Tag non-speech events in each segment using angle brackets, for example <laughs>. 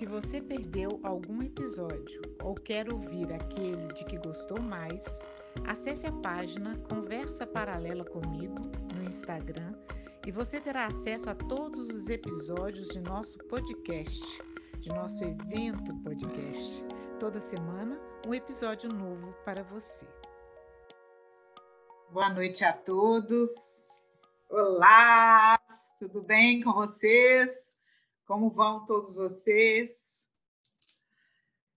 Se você perdeu algum episódio ou quer ouvir aquele de que gostou mais, acesse a página Conversa Paralela comigo no Instagram e você terá acesso a todos os episódios de nosso podcast, de nosso evento podcast. Toda semana, um episódio novo para você. Boa noite a todos. Olá, tudo bem com vocês? Como vão todos vocês?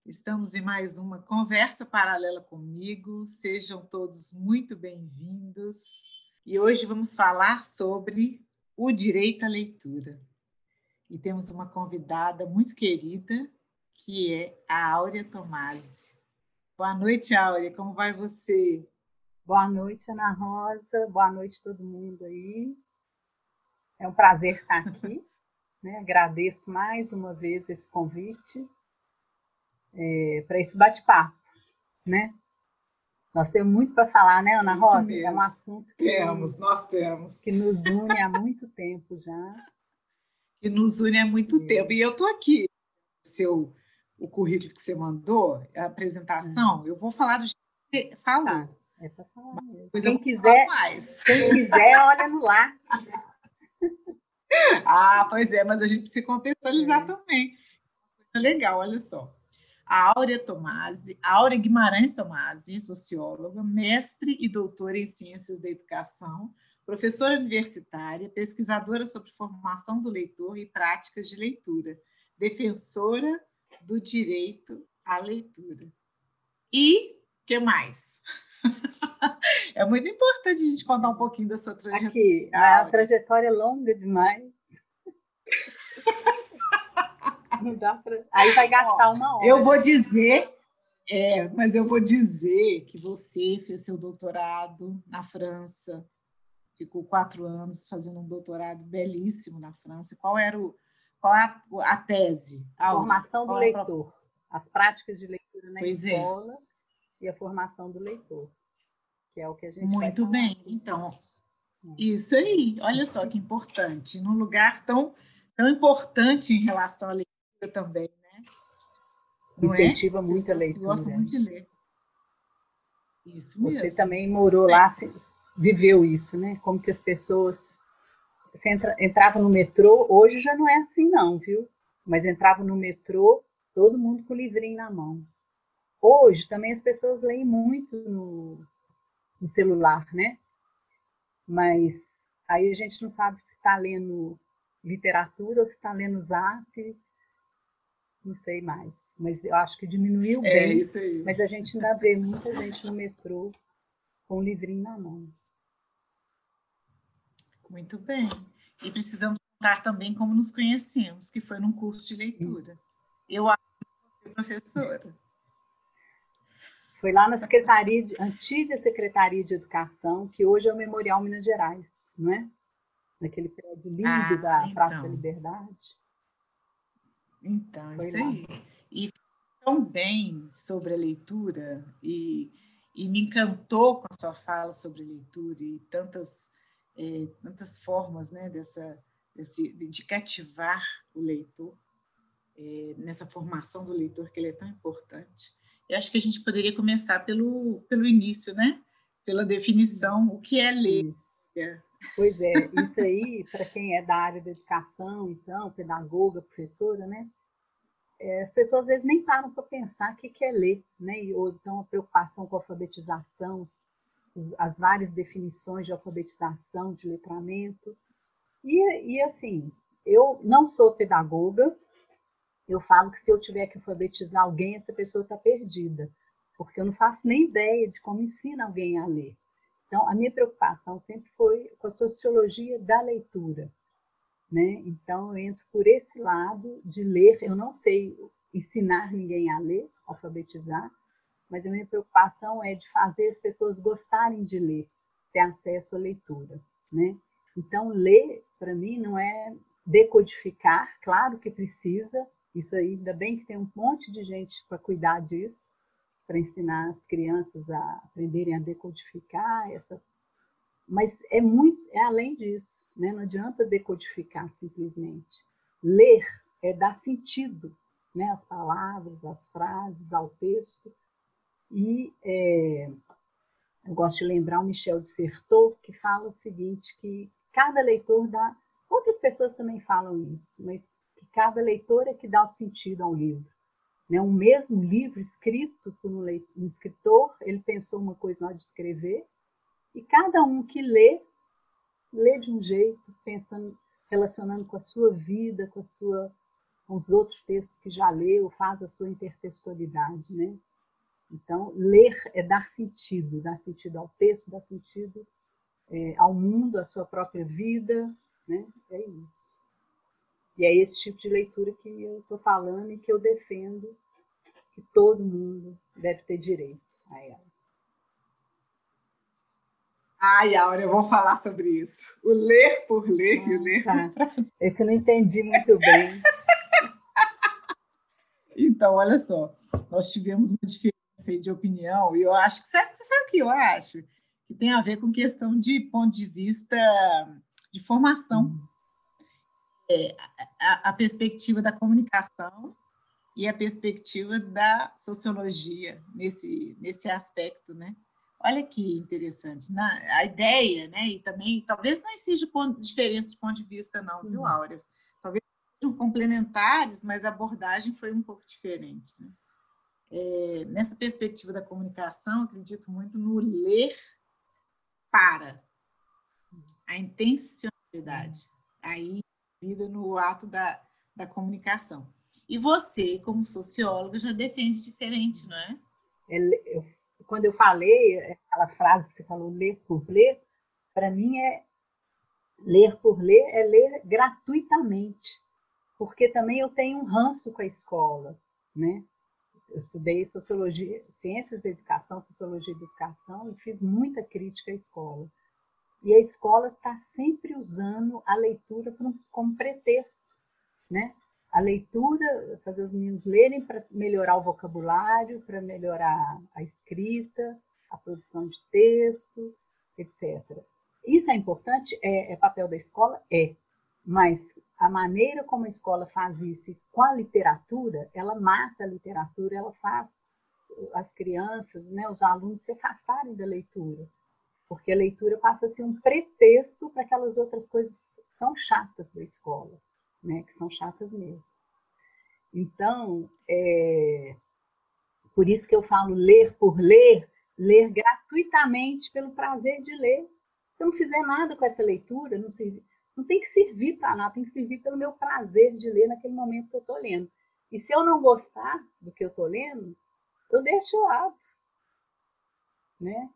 Estamos em mais uma conversa paralela comigo. Sejam todos muito bem-vindos. E hoje vamos falar sobre o direito à leitura. E temos uma convidada muito querida, que é a Áurea Tomasi. Boa noite, Áurea. Como vai você? Boa noite, Ana Rosa. Boa noite, todo mundo aí. É um prazer estar aqui. Né? Agradeço mais uma vez esse convite é, para esse bate-papo, né? Nós temos muito para falar, né, Ana Rosa? É um assunto que, temos, nós temos. que nos une há muito tempo já. <laughs> Que nos une há muito é. tempo. E eu estou aqui, seu, o currículo que você mandou, a apresentação, é. eu vou falar do jeito que você falou. Tá. É para falar mesmo. Quem quiser, quem quiser, olha no <laughs> lá. Ah, pois é, mas a gente precisa contextualizar é. também. Legal, olha só. A Áurea Tomasi, Áurea Guimarães Tomasi, socióloga, mestre e doutora em Ciências da Educação, professora universitária, pesquisadora sobre formação do leitor e práticas de leitura, defensora do direito à leitura. E que mais? <laughs> é muito importante a gente contar um pouquinho da sua trajetória. Aqui, a trajetória é longa demais. <laughs> Não dá pra... Aí vai gastar uma hora. Eu vou dizer, é, mas eu vou dizer que você fez seu doutorado na França, ficou quatro anos fazendo um doutorado belíssimo na França. Qual era o, qual é a, a tese? A formação do leitor, as práticas de leitura na pois é. escola. É e a formação do leitor, que é o que a gente Muito bem, então. Hum. Isso aí, olha só que importante, num lugar tão, tão importante em relação à leitura também, né? Não é? Incentiva é? muito a leitura. Gosto muito de ler. Isso mesmo. Você também morou lá, viveu isso, né? Como que as pessoas você entra, entrava no metrô, hoje já não é assim não, viu? Mas entrava no metrô, todo mundo com o livrinho na mão. Hoje também as pessoas leem muito no, no celular, né? Mas aí a gente não sabe se está lendo literatura ou se está lendo zap, não sei mais. Mas eu acho que diminuiu é, bem. Isso aí. Mas a gente ainda vê muita gente no metrô com um livrinho na mão. Muito bem. E precisamos contar também como nos conhecemos, que foi num curso de leitura. Isso. Eu acho que você professora. Foi lá na Secretaria de, antiga Secretaria de Educação, que hoje é o Memorial Minas Gerais, não é? Naquele prédio lindo ah, da então. Praça da Liberdade. Então, Foi isso lá. aí. E tão bem sobre a leitura e, e me encantou com a sua fala sobre leitura e tantas, é, tantas formas né, dessa, desse, de cativar o leitor, é, nessa formação do leitor que ele é tão importante. Eu acho que a gente poderia começar pelo, pelo início, né? Pela definição, isso. o que é ler. Pois é, isso aí, para quem é da área da educação, então, pedagoga, professora, né? é, as pessoas às vezes nem param para pensar o que, que é ler, né? ou então a preocupação com a alfabetização, os, os, as várias definições de alfabetização, de letramento. E, e assim, eu não sou pedagoga, eu falo que se eu tiver que alfabetizar alguém, essa pessoa está perdida, porque eu não faço nem ideia de como ensina alguém a ler. Então, a minha preocupação sempre foi com a sociologia da leitura. Né? Então, eu entro por esse lado de ler. Eu não sei ensinar ninguém a ler, alfabetizar, mas a minha preocupação é de fazer as pessoas gostarem de ler, ter acesso à leitura. Né? Então, ler, para mim, não é decodificar, claro que precisa, isso aí, ainda bem que tem um monte de gente para cuidar disso, para ensinar as crianças a aprenderem a decodificar essa. Mas é muito, é além disso, né? Não adianta decodificar simplesmente. Ler é dar sentido, né? As palavras, as frases ao texto. E é, eu gosto de lembrar o Michel de Certeau, que fala o seguinte, que cada leitor dá... Outras pessoas também falam isso, mas cada leitor é que dá o sentido ao livro. Né? Um mesmo livro escrito por um, escritor, ele pensou uma coisa na hora de escrever, e cada um que lê, lê de um jeito, pensando, relacionando com a sua vida, com a sua com os outros textos que já leu, faz a sua intertextualidade, né? Então, ler é dar sentido, dar sentido ao texto, dar sentido é, ao mundo, à sua própria vida, né? É isso. E é esse tipo de leitura que eu estou falando e que eu defendo que todo mundo deve ter direito a ela. Ai, Áurea, eu vou falar sobre isso. O ler por ler ah, e o ah, ler tá. por prazer. É que eu não entendi muito bem. <laughs> então, olha só, nós tivemos uma diferença de opinião e eu acho que, sabe, sabe o que eu acho? Que tem a ver com questão de ponto de vista de formação. Hum é, a, a perspectiva da comunicação e a perspectiva da sociologia nesse, nesse aspecto, né? Olha que interessante. Na, a ideia, né? E também, talvez não exija ponto, diferença de ponto de vista, não, viu, uhum. Áurea? Talvez sejam complementares, mas a abordagem foi um pouco diferente. Né? É, nessa perspectiva da comunicação, acredito muito no ler para a intencionalidade. Aí vida no ato da, da comunicação. E você, como socióloga, já defende diferente, não é? é eu, quando eu falei, aquela frase que você falou, ler por ler, para mim é ler por ler é ler gratuitamente, porque também eu tenho um ranço com a escola, né? Eu estudei sociologia, ciências da educação, sociologia da educação e fiz muita crítica à escola. E a escola está sempre usando a leitura como pretexto, né? A leitura, fazer os meninos lerem para melhorar o vocabulário, para melhorar a escrita, a produção de texto, etc. Isso é importante? É, é papel da escola? É. Mas a maneira como a escola faz isso com a literatura, ela mata a literatura, ela faz as crianças, né, os alunos se afastarem da leitura porque a leitura passa a ser um pretexto para aquelas outras coisas tão chatas da escola, né, que são chatas mesmo. Então, é, por isso que eu falo ler por ler, ler gratuitamente pelo prazer de ler. Se eu não fizer nada com essa leitura, não, serve, não tem que servir para nada, tem que servir pelo meu prazer de ler naquele momento que eu estou lendo. E se eu não gostar do que eu estou lendo, eu deixo de lado. Né?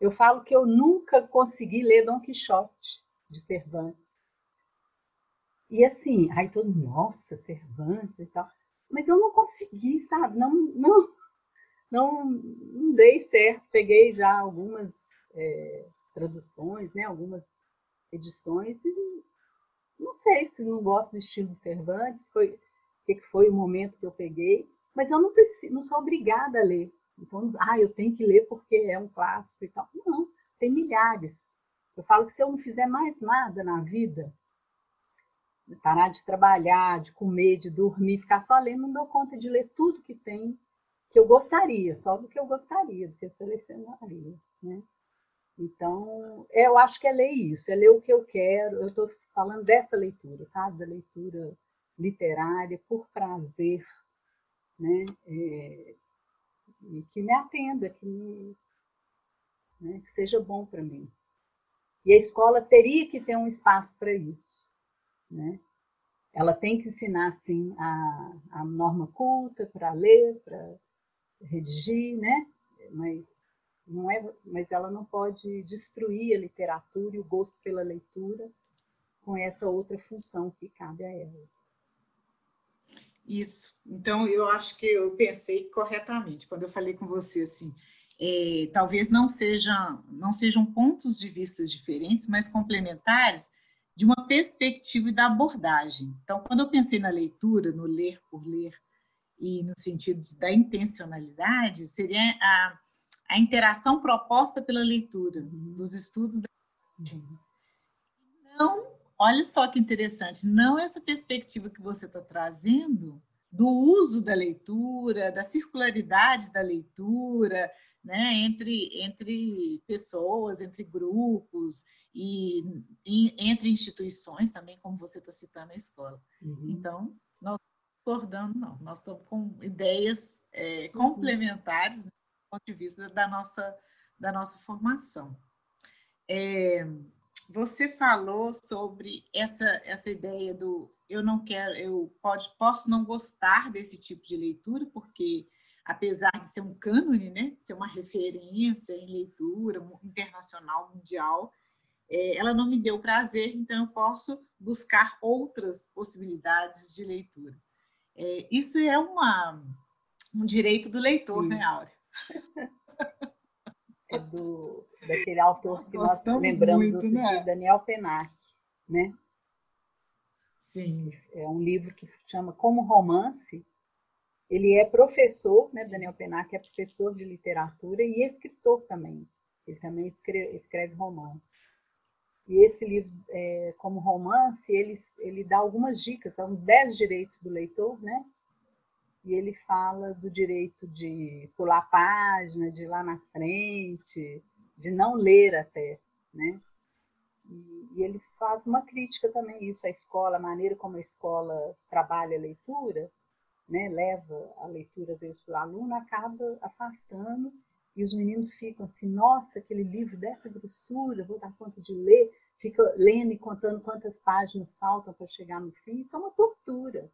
Eu falo que eu nunca consegui ler Dom Quixote de Cervantes. E assim, aí todo nossa, Cervantes e tal. Mas eu não consegui, sabe? Não, não, não, não dei certo. Peguei já algumas é, traduções, né? algumas edições, e não sei se não gosto do estilo Cervantes, foi que foi o momento que eu peguei, mas eu não preciso, não sou obrigada a ler. Então, ah, eu tenho que ler porque é um clássico e tal. Não, tem milhares. Eu falo que se eu não fizer mais nada na vida, parar de trabalhar, de comer, de dormir, ficar só lendo, não dou conta de ler tudo que tem que eu gostaria, só do que eu gostaria, do que eu selecionaria, né? Então, eu acho que é ler isso, é ler o que eu quero. Eu estou falando dessa leitura, sabe? Da leitura literária, por prazer, né? É, e que me atenda, que, me, né? que seja bom para mim. E a escola teria que ter um espaço para isso, né? Ela tem que ensinar, sim, a, a norma culta para ler, para redigir, né? Mas não é, mas ela não pode destruir a literatura e o gosto pela leitura com essa outra função que cabe a ela. Isso. Então, eu acho que eu pensei corretamente quando eu falei com você assim. É, talvez não sejam, não sejam pontos de vista diferentes, mas complementares de uma perspectiva e da abordagem. Então, quando eu pensei na leitura, no ler por ler, e no sentido da intencionalidade, seria a, a interação proposta pela leitura, dos estudos da Não Olha só que interessante, não essa perspectiva que você está trazendo do uso da leitura, da circularidade da leitura, né, entre, entre pessoas, entre grupos e, e entre instituições também, como você está citando a escola. Uhum. Então, nós discordando, não, nós estamos com ideias é, uhum. complementares né, do ponto de vista da nossa, da nossa formação. É, você falou sobre essa, essa ideia do eu não quero, eu pode, posso não gostar desse tipo de leitura, porque apesar de ser um cânone, né, ser uma referência em leitura internacional, mundial, é, ela não me deu prazer, então eu posso buscar outras possibilidades de leitura. É, isso é uma, um direito do leitor, Sim. né, Áurea? <laughs> É do, daquele autor que nós lembramos muito, outro né? dia, Daniel Penac, né? Sim. É um livro que chama Como Romance. Ele é professor, né? Daniel Penac é professor de literatura e escritor também. Ele também escreve, escreve romances. E esse livro, é, como romance, ele, ele dá algumas dicas, são dez direitos do leitor, né? E ele fala do direito de pular página, de ir lá na frente, de não ler até, né? E, e, ele faz uma crítica também isso à escola, a maneira como a escola trabalha a leitura, né? Leva a leitura às vezes para o aluno, acaba afastando e os meninos ficam assim, nossa, aquele livro dessa grossura, vou dar conta de ler, fica lendo e contando quantas páginas faltam para chegar no fim, isso é uma tortura.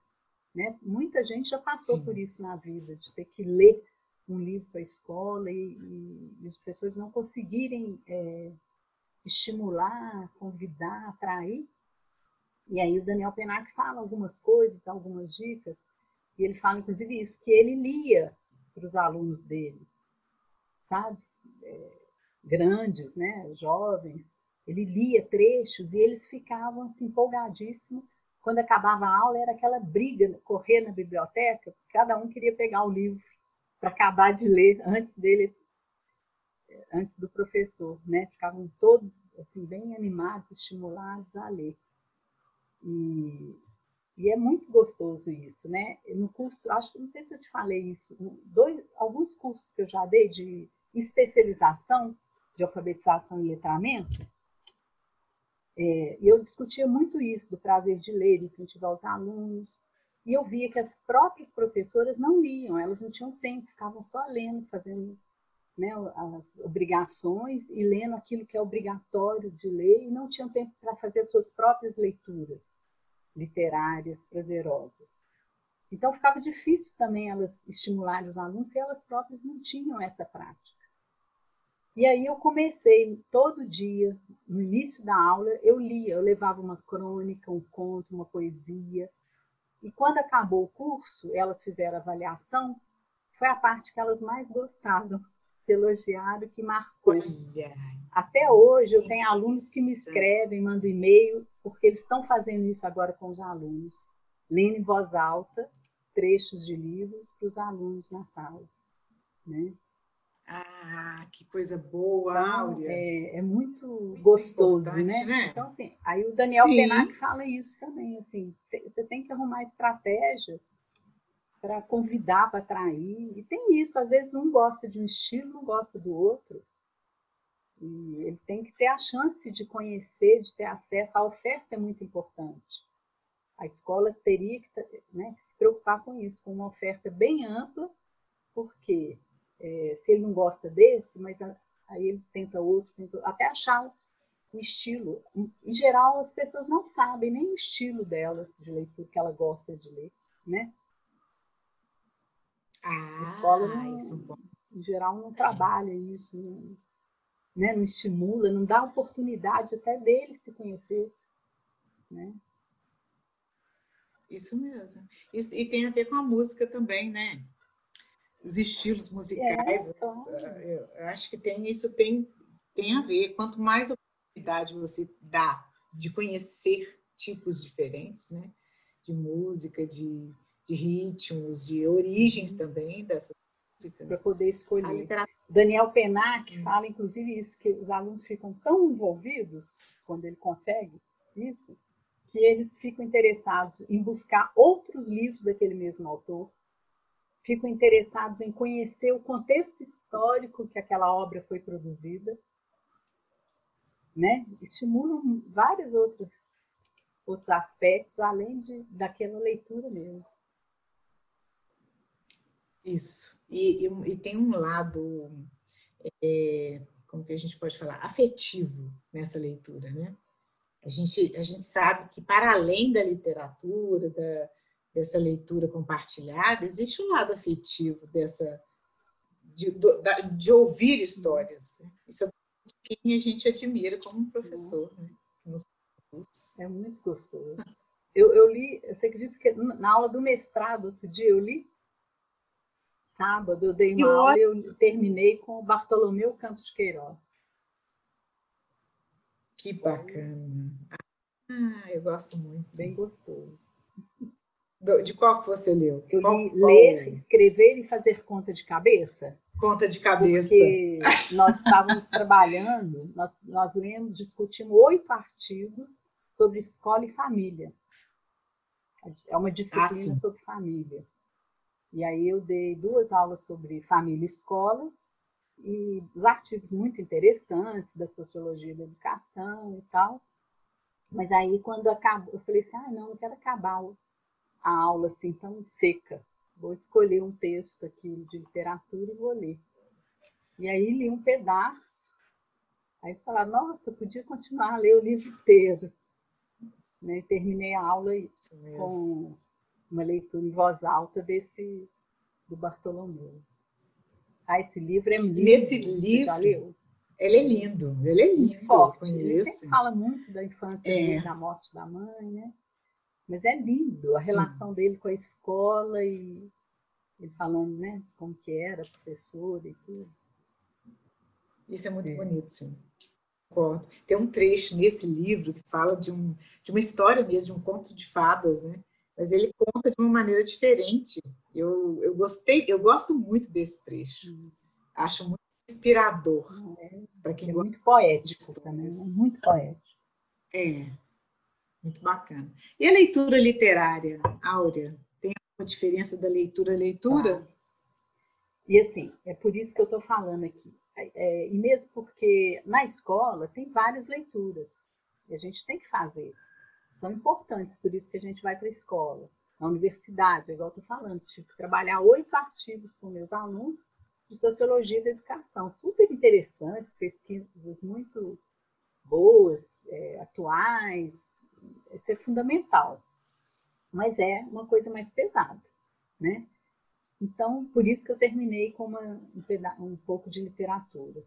Né? Muita gente já passou Sim. por isso na vida, de ter que ler um livro para a escola e, e, e, os professores não conseguirem é, estimular, convidar, atrair. E aí o Daniel Penac fala algumas coisas, dá algumas dicas, e ele fala inclusive isso, que ele lia para os alunos dele, sabe? É, grandes, né? jovens, ele lia trechos e eles ficavam assim, empolgadíssimos quando acabava a aula, era aquela briga, correr na biblioteca, cada um queria pegar o livro para acabar de ler antes dele, antes do professor, né? Ficavam todos assim bem animados, estimulados a ler. E, e é muito gostoso isso, né? No curso, acho que não sei se eu te falei isso, dois, alguns cursos que eu já dei de especialização de alfabetização e letramento, é, eu discutia muito isso, do prazer de ler, incentivar os alunos. E eu via que as próprias professoras não liam, elas não tinham tempo, ficavam só lendo, fazendo né, as obrigações e lendo aquilo que é obrigatório de ler, e não tinham tempo para fazer as suas próprias leituras literárias prazerosas. Então ficava difícil também elas estimularem os alunos se elas próprias não tinham essa prática. E aí eu comecei todo dia, no início da aula, eu lia, eu levava uma crônica, um conto, uma poesia. E quando acabou o curso, elas fizeram a avaliação, foi a parte que elas mais gostaram, elogiaram, que marcou. Até hoje eu tenho alunos que me escrevem, mandam e-mail, porque eles estão fazendo isso agora com os alunos, lendo em voz alta trechos de livros para os alunos na sala. Né? Ah, que coisa boa, então, Áurea. É, é muito, muito gostoso, né? né? Então, assim, aí o Daniel Sim. Penac fala isso também, assim, você tem que arrumar estratégias para convidar, para atrair. E tem isso, às vezes um gosta de um estilo, não gosta do outro. E ele tem que ter a chance de conhecer, de ter acesso. A oferta é muito importante. A escola teria que né, se preocupar com isso, com uma oferta bem ampla, porque é, se ele não gosta desse, mas aí ele tenta outro, tenta, até achar o estilo. Em, em, geral, as pessoas não sabem nem o estilo delas de leitura que ela gosta de ler, né? Ah, a escola não, é em geral não trabalha isso, não, né? não estimula, não dá oportunidade até dele se conhecer, né? Isso mesmo. Isso, e tem a ver com a música também, né? Os estilos musicais. É, então... eu acho que tem isso tem, tem a ver. Quanto mais oportunidade você dá de conhecer tipos diferentes, né? De música, de, de ritmos, de origens uhum. também dessas músicas. Para poder escolher. Daniel Penac fala, inclusive, isso, que os alunos ficam tão envolvidos quando ele consegue isso, que eles ficam interessados em buscar outros livros daquele mesmo autor, ficam interessados em conhecer o contexto histórico que aquela obra foi produzida, né? Estimulam vários outros outros aspectos além de daquela leitura mesmo. Isso. E, e, e tem um lado, é, como que a gente pode falar, afetivo nessa leitura, né? A gente, a gente sabe que, para além da literatura, da, dessa leitura compartilhada, existe um lado afetivo dessa, de, de ouvir histórias. Né? Isso é quem a gente admira como um professor. Né? É muito gostoso. Eu, eu li, você acredita que na aula do mestrado, outro dia, eu li sábado, eu dei uma aula e eu terminei com o Bartolomeu Campos de Queiroz. Que bacana. Ah, eu gosto muito. Bem gostoso. De qual que você leu? Eu qual, qual... Ler, Escrever e Fazer Conta de Cabeça. Conta de cabeça. Porque nós estávamos trabalhando, nós, nós lemos, discutimos oito artigos sobre escola e família. É uma disciplina ah, sobre família. E aí eu dei duas aulas sobre família e escola e os artigos muito interessantes da sociologia da educação e tal. Mas aí, quando acabou, eu falei assim: ah, não, não quero acabar a aula assim tão seca. Vou escolher um texto aqui de literatura e vou ler. E aí li um pedaço. Aí falaram: nossa, podia continuar a ler o livro inteiro. Né? Terminei a aula com uma leitura em voz alta desse do Bartolomeu. Ah, esse livro é lindo. Nesse livro, ele é lindo, ele é lindo. Forte. Ele sempre fala muito da infância é. da morte da mãe, né? Mas é lindo a relação sim. dele com a escola e ele falando, né, como que era professor e tudo. Isso é muito é. bonito, sim. Concordo. Tem um trecho nesse livro que fala de, um, de uma história mesmo, de um conto de fadas, né? Mas ele conta de uma maneira diferente. Eu, eu gostei, eu gosto muito desse trecho. Uhum. Acho muito inspirador é, para quem é gosta muito poético também, né? muito poético. É, muito bacana. E a leitura literária, Áurea? Tem uma diferença da leitura leitura? Tá. E assim, é por isso que eu estou falando aqui. É, e mesmo porque na escola tem várias leituras. E a gente tem que fazer. São importantes, por isso que a gente vai para a escola na universidade, igual eu estou falando, tive que trabalhar oito artigos com meus alunos de sociologia da educação, super interessantes, pesquisas muito boas, é, atuais, é fundamental. Mas é uma coisa mais pesada, né? Então, por isso que eu terminei com uma, um, um pouco de literatura.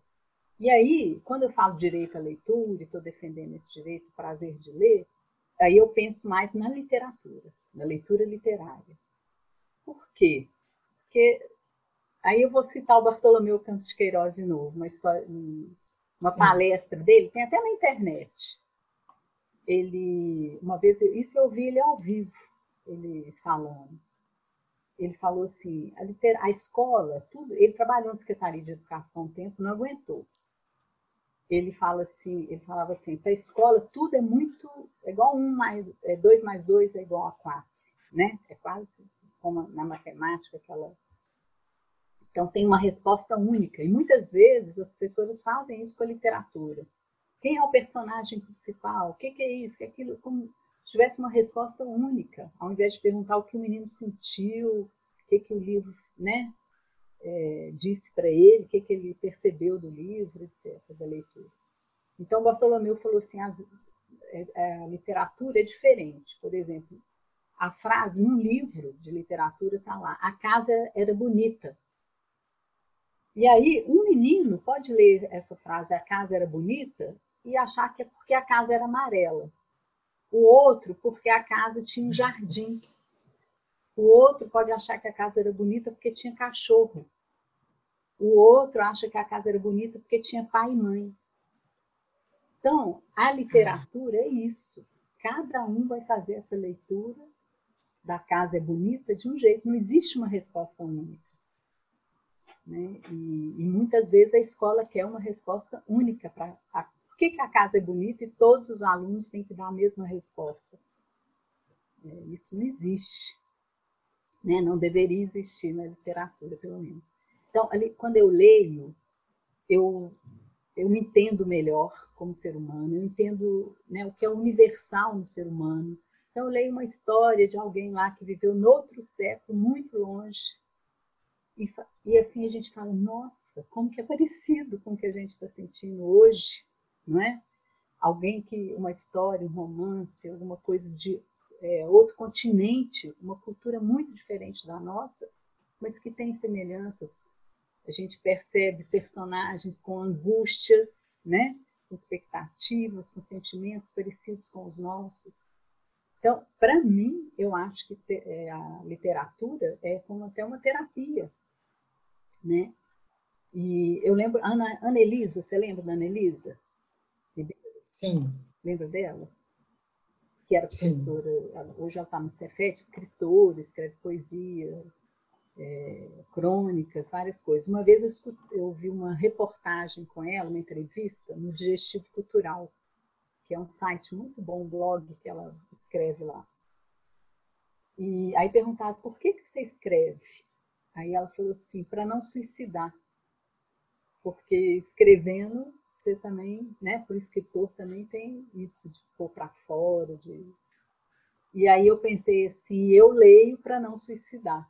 E aí, quando eu falo direito à leitura, e estou defendendo esse direito, prazer de ler, aí eu penso mais na literatura na leitura literária. Por quê? Porque aí eu vou citar o Bartolomeu Campos de Queiroz de novo, uma história, uma palestra dele, tem até na internet. Ele, uma vez, isso eu ouvi ele ao vivo, ele falando. Ele falou assim, a, liter, a escola, tudo, ele trabalhou na Secretaria de Educação um tempo, não aguentou ele fala assim, ele falava assim, para a escola tudo é muito é igual um mais é, dois mais dois é igual a quatro, né? É quase como na matemática aquela. Então tem uma resposta única e muitas vezes as pessoas fazem isso com a literatura. Quem é o personagem principal? O que, que é isso? Que é aquilo? Como tivesse uma resposta única, ao invés de perguntar o que o menino sentiu, o que, que o livro né, é, disse para ele, o que, que ele percebeu do livro, etc., da leitura. Então, Bartolomeu falou assim: a, é, a literatura é diferente. Por exemplo, a frase num livro de literatura está lá: a casa era bonita. E aí, um menino pode ler essa frase, a casa era bonita, e achar que é porque a casa era amarela. O outro, porque a casa tinha um jardim. O outro pode achar que a casa era bonita porque tinha cachorro. O outro acha que a casa era bonita porque tinha pai e mãe. Então, a literatura é isso. Cada um vai fazer essa leitura da casa é bonita de um jeito. Não existe uma resposta única. Né? E, e muitas vezes a escola quer uma resposta única para que, que a casa é bonita e todos os alunos têm que dar a mesma resposta. É, isso não existe. Né? Não deveria existir na literatura, pelo menos. Então, ali, quando eu leio, eu, eu me entendo melhor como ser humano, eu entendo né, o que é universal no ser humano. Então, eu leio uma história de alguém lá que viveu no outro século, muito longe, e, e assim a gente fala, nossa, como que é parecido com o que a gente está sentindo hoje, não é? Alguém que, uma história, um romance, alguma coisa de é, outro continente, uma cultura muito diferente da nossa, mas que tem semelhanças. A gente percebe personagens com angústias, né? com expectativas, com sentimentos parecidos com os nossos. Então, para mim, eu acho que é, a literatura é como até uma terapia, né? E eu lembro, Ana, Ana Elisa, você lembra da Ana Elisa? Sim. Lembra dela? Que era professora, ela, hoje ela está no Cefet, escritora, escreve poesia, é, crônicas, várias coisas. Uma vez eu, escute, eu vi uma reportagem com ela, uma entrevista, no Digestivo Cultural, que é um site muito bom, um blog que ela escreve lá. E aí perguntaram, por que, que você escreve? Aí ela falou assim, para não suicidar. Porque escrevendo, você também, né, por escritor também tem isso de pôr para fora, de... E aí eu pensei assim, eu leio para não suicidar.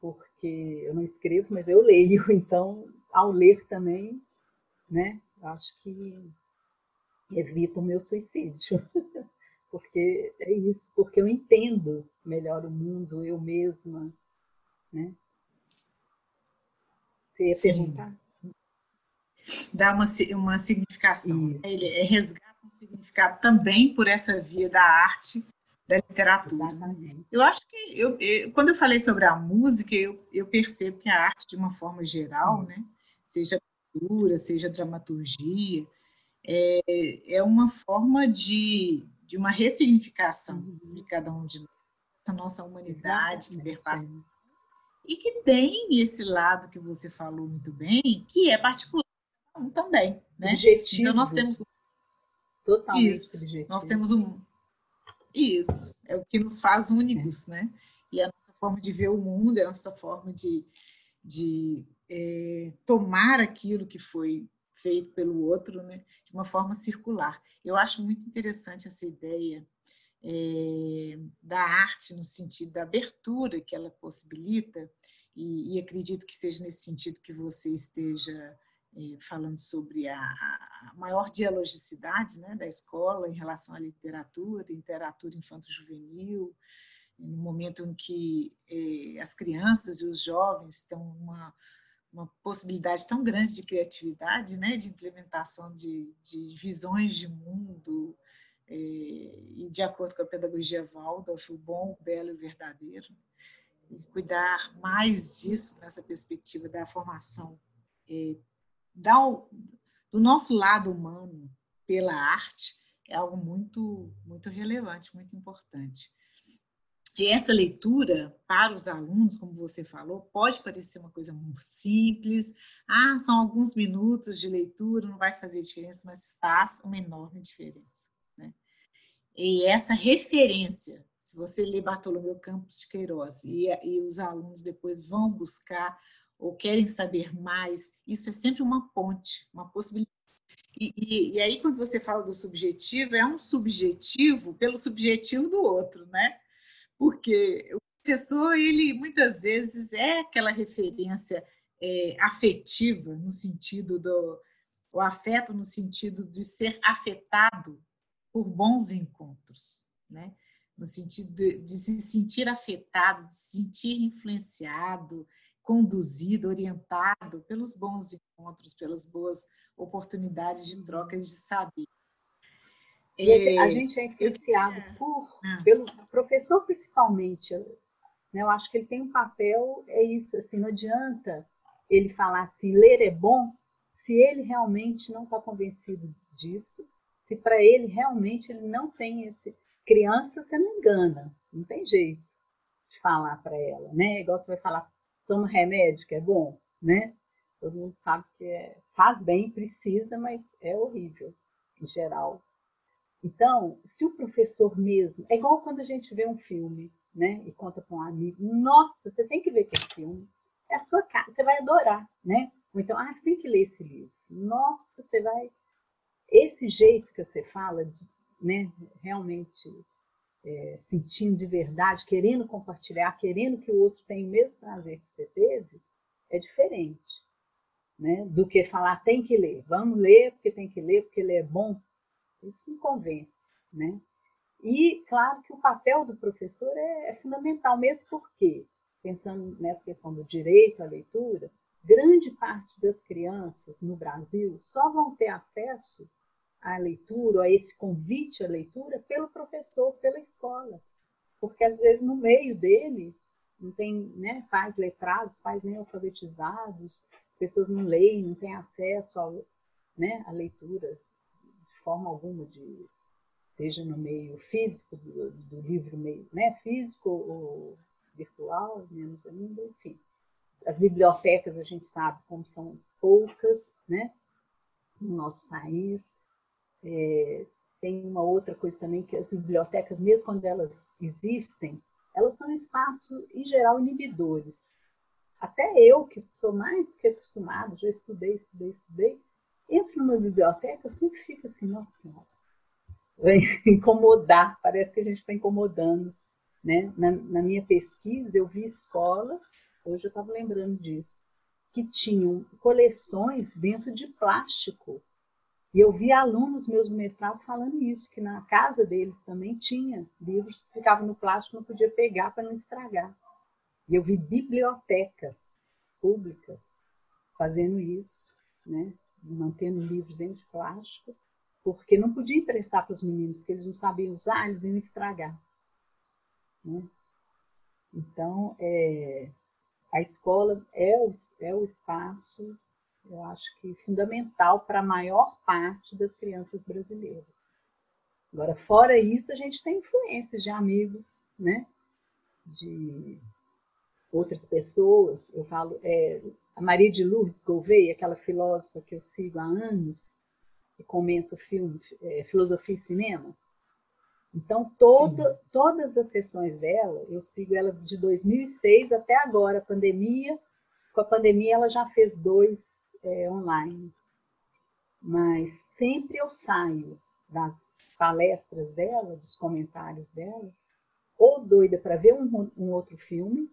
Porque eu não escrevo, mas eu leio, <laughs> então ao ler também, né, acho que evita o meu suicídio. <laughs> porque é isso, porque eu entendo melhor o mundo, eu mesma, né? Você ia Sim. perguntar? Dá uma, uma significação. Né? Isso. Ele resgata um significado também por essa via da arte, da literatura. Exatamente. Eu acho que, eu, eu, quando eu falei sobre a música, eu, eu percebo que a arte, de uma forma geral, hum. né, seja cultura, seja dramaturgia, é, é uma forma de, de uma ressignificação uhum. de cada um de nós, da nossa humanidade, que perpassa e que tem esse lado que você falou muito bem, que é particular também, né? Subjetivo. Então nós temos totalmente isso, subjetivo. Nós temos um isso é o que nos faz únicos, é. né? E a nossa forma de ver o mundo, a nossa forma de, de é, tomar aquilo que foi feito pelo outro, né? De uma forma circular. Eu acho muito interessante essa ideia é, da arte no sentido da abertura que ela possibilita, e, e acredito que seja nesse sentido que você esteja falando sobre a, maior dialogicidade né, da escola em relação à literatura, literatura infanto-juvenil, no momento em que é, as crianças e os jovens estão uma uma possibilidade tão grande de criatividade, né, de implementação de, de visões de mundo, é, e de acordo com a pedagogia Waldorf, o bom, o belo e o verdadeiro, e cuidar mais disso nessa perspectiva da formação da, do nosso lado humano pela arte é algo muito muito relevante, muito importante. E essa leitura para os alunos, como você falou, pode parecer uma coisa muito simples. Ah, são alguns minutos de leitura, não vai fazer diferença, mas faz uma enorme diferença. E essa referência, se você ler Bartolomeu Campos de Queiroz e, e os alunos depois vão buscar ou querem saber mais, isso é sempre uma ponte, uma possibilidade. E, e, e, aí, quando você fala do subjetivo, é um subjetivo pelo subjetivo do outro, né? Porque o professor, ele muitas vezes é aquela referência é, afetiva, no sentido do o afeto, no sentido de ser afetado por bons encontros, né? no sentido de, de se sentir afetado, de se sentir influenciado, conduzido, orientado pelos bons encontros, pelas boas oportunidades de trocas de saber. E a gente é influenciado eu, por, ah. pelo professor principalmente. Né? Eu acho que ele tem um papel, é isso, assim, não adianta ele falar assim, ler é bom, se ele realmente não está convencido disso, se para ele realmente ele não tem esse. Criança, você não engana, não tem jeito de falar para ela, né? Igual você vai falar, toma remédio, que é bom, né? Todo mundo sabe que é, faz bem, precisa, mas é horrível, em geral. Então, se o professor mesmo. É igual quando a gente vê um filme, né? E conta para um amigo: Nossa, você tem que ver aquele filme. É a sua casa, você vai adorar, né? Ou então, ah, você tem que ler esse livro. Nossa, você vai. Esse jeito que você fala, de, né? Realmente é, sentindo de verdade, querendo compartilhar, querendo que o outro tenha o mesmo prazer que você teve, é diferente né? do que falar tem que ler, vamos ler porque tem que ler, porque ler é bom. Isso me convence. Né? E claro que o papel do professor é, é fundamental, mesmo porque, pensando nessa questão do direito à leitura, grande parte das crianças no Brasil só vão ter acesso à leitura, a esse convite à leitura, pelo professor, pela escola. Porque às vezes no meio dele não tem né, pais letrados, pais nem alfabetizados, pessoas não leem, não têm acesso ao, né, à leitura de forma alguma, de, seja no meio físico do, do livro, meio né, físico ou virtual, menos ainda, enfim. As bibliotecas, a gente sabe como são poucas né, no nosso país. É, tem uma outra coisa também, que as bibliotecas, mesmo quando elas existem, elas são espaços, em geral, inibidores até eu, que sou mais do que acostumada, já estudei, estudei, estudei, entro numa biblioteca, eu sempre fico assim, nossa senhora, vai <laughs> incomodar, parece que a gente está incomodando. Né? Na, na, minha pesquisa, eu vi escolas, hoje eu estava lembrando disso, que tinham coleções dentro de plástico. E eu vi alunos meus no mestrado falando isso, que na casa deles também tinha livros que ficavam no plástico, não podia pegar para não estragar. E eu vi bibliotecas públicas fazendo isso, né? mantendo livros dentro de plástico, porque não podia emprestar para os meninos, que eles não sabiam usar, eles iam estragar. Né? Então, é, a escola é o, é o espaço, eu acho que fundamental para a maior parte das crianças brasileiras. Agora, fora isso, a gente tem influências de amigos, né? De outras pessoas. Eu falo, é, a Maria de Lourdes Gouveia, aquela filósofa que eu sigo há anos, que comenta o filme é, Filosofia e Cinema. Então, toda, todas as sessões dela, eu sigo ela de 2006 até agora, a pandemia. Com a pandemia, ela já fez dois é, online. Mas sempre eu saio das palestras dela, dos comentários dela, ou doida para ver um, um outro filme,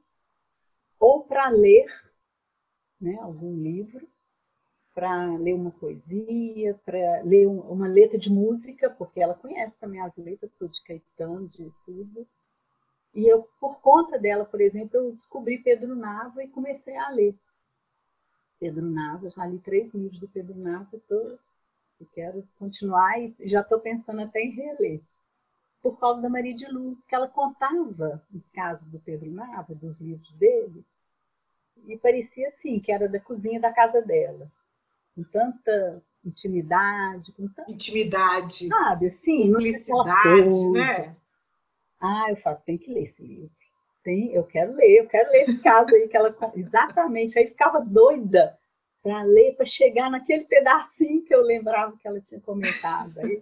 ou para ler né, algum livro, para ler uma poesia, para ler um, uma letra de música, porque ela conhece também as letras tudo de Caetano, de tudo. E eu, por conta dela, por exemplo, eu descobri Pedro Nava e comecei a ler. Pedro Nava, já li três livros do Pedro Nava, tô, e quero continuar e já estou pensando até em reler por causa da Maria de Luz, que ela contava os casos do Pedro Nava, dos livros dele, e parecia assim, que era da cozinha da casa dela, com tanta intimidade, com tanta... Intimidade. Sabe, assim, publicidade, né? Ah, eu falo, tem que ler esse livro. Tem, eu quero ler, eu quero ler esse caso aí que ela exatamente, aí ficava doida para ler, para chegar naquele pedacinho que eu lembrava que ela tinha comentado. Aí,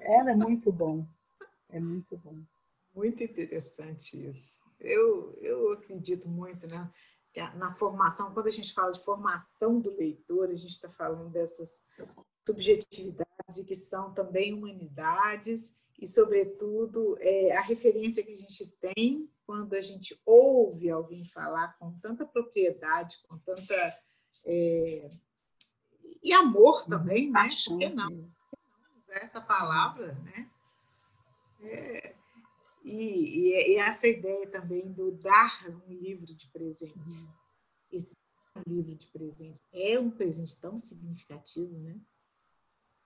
era muito bom. É muito bom. Muito interessante isso. Eu, eu acredito muito né, na formação, quando a gente fala de formação do leitor, a gente está falando dessas subjetividades e que são também humanidades, e, sobretudo, é, a referência que a gente tem quando a gente ouve alguém falar com tanta propriedade, com tanta. É, e amor uhum. também, né? Por que não? usar essa palavra, né? É, e, e, e, essa ideia também do dar um livro de presente. Uhum. Esse livro de presente é um presente tão significativo, né?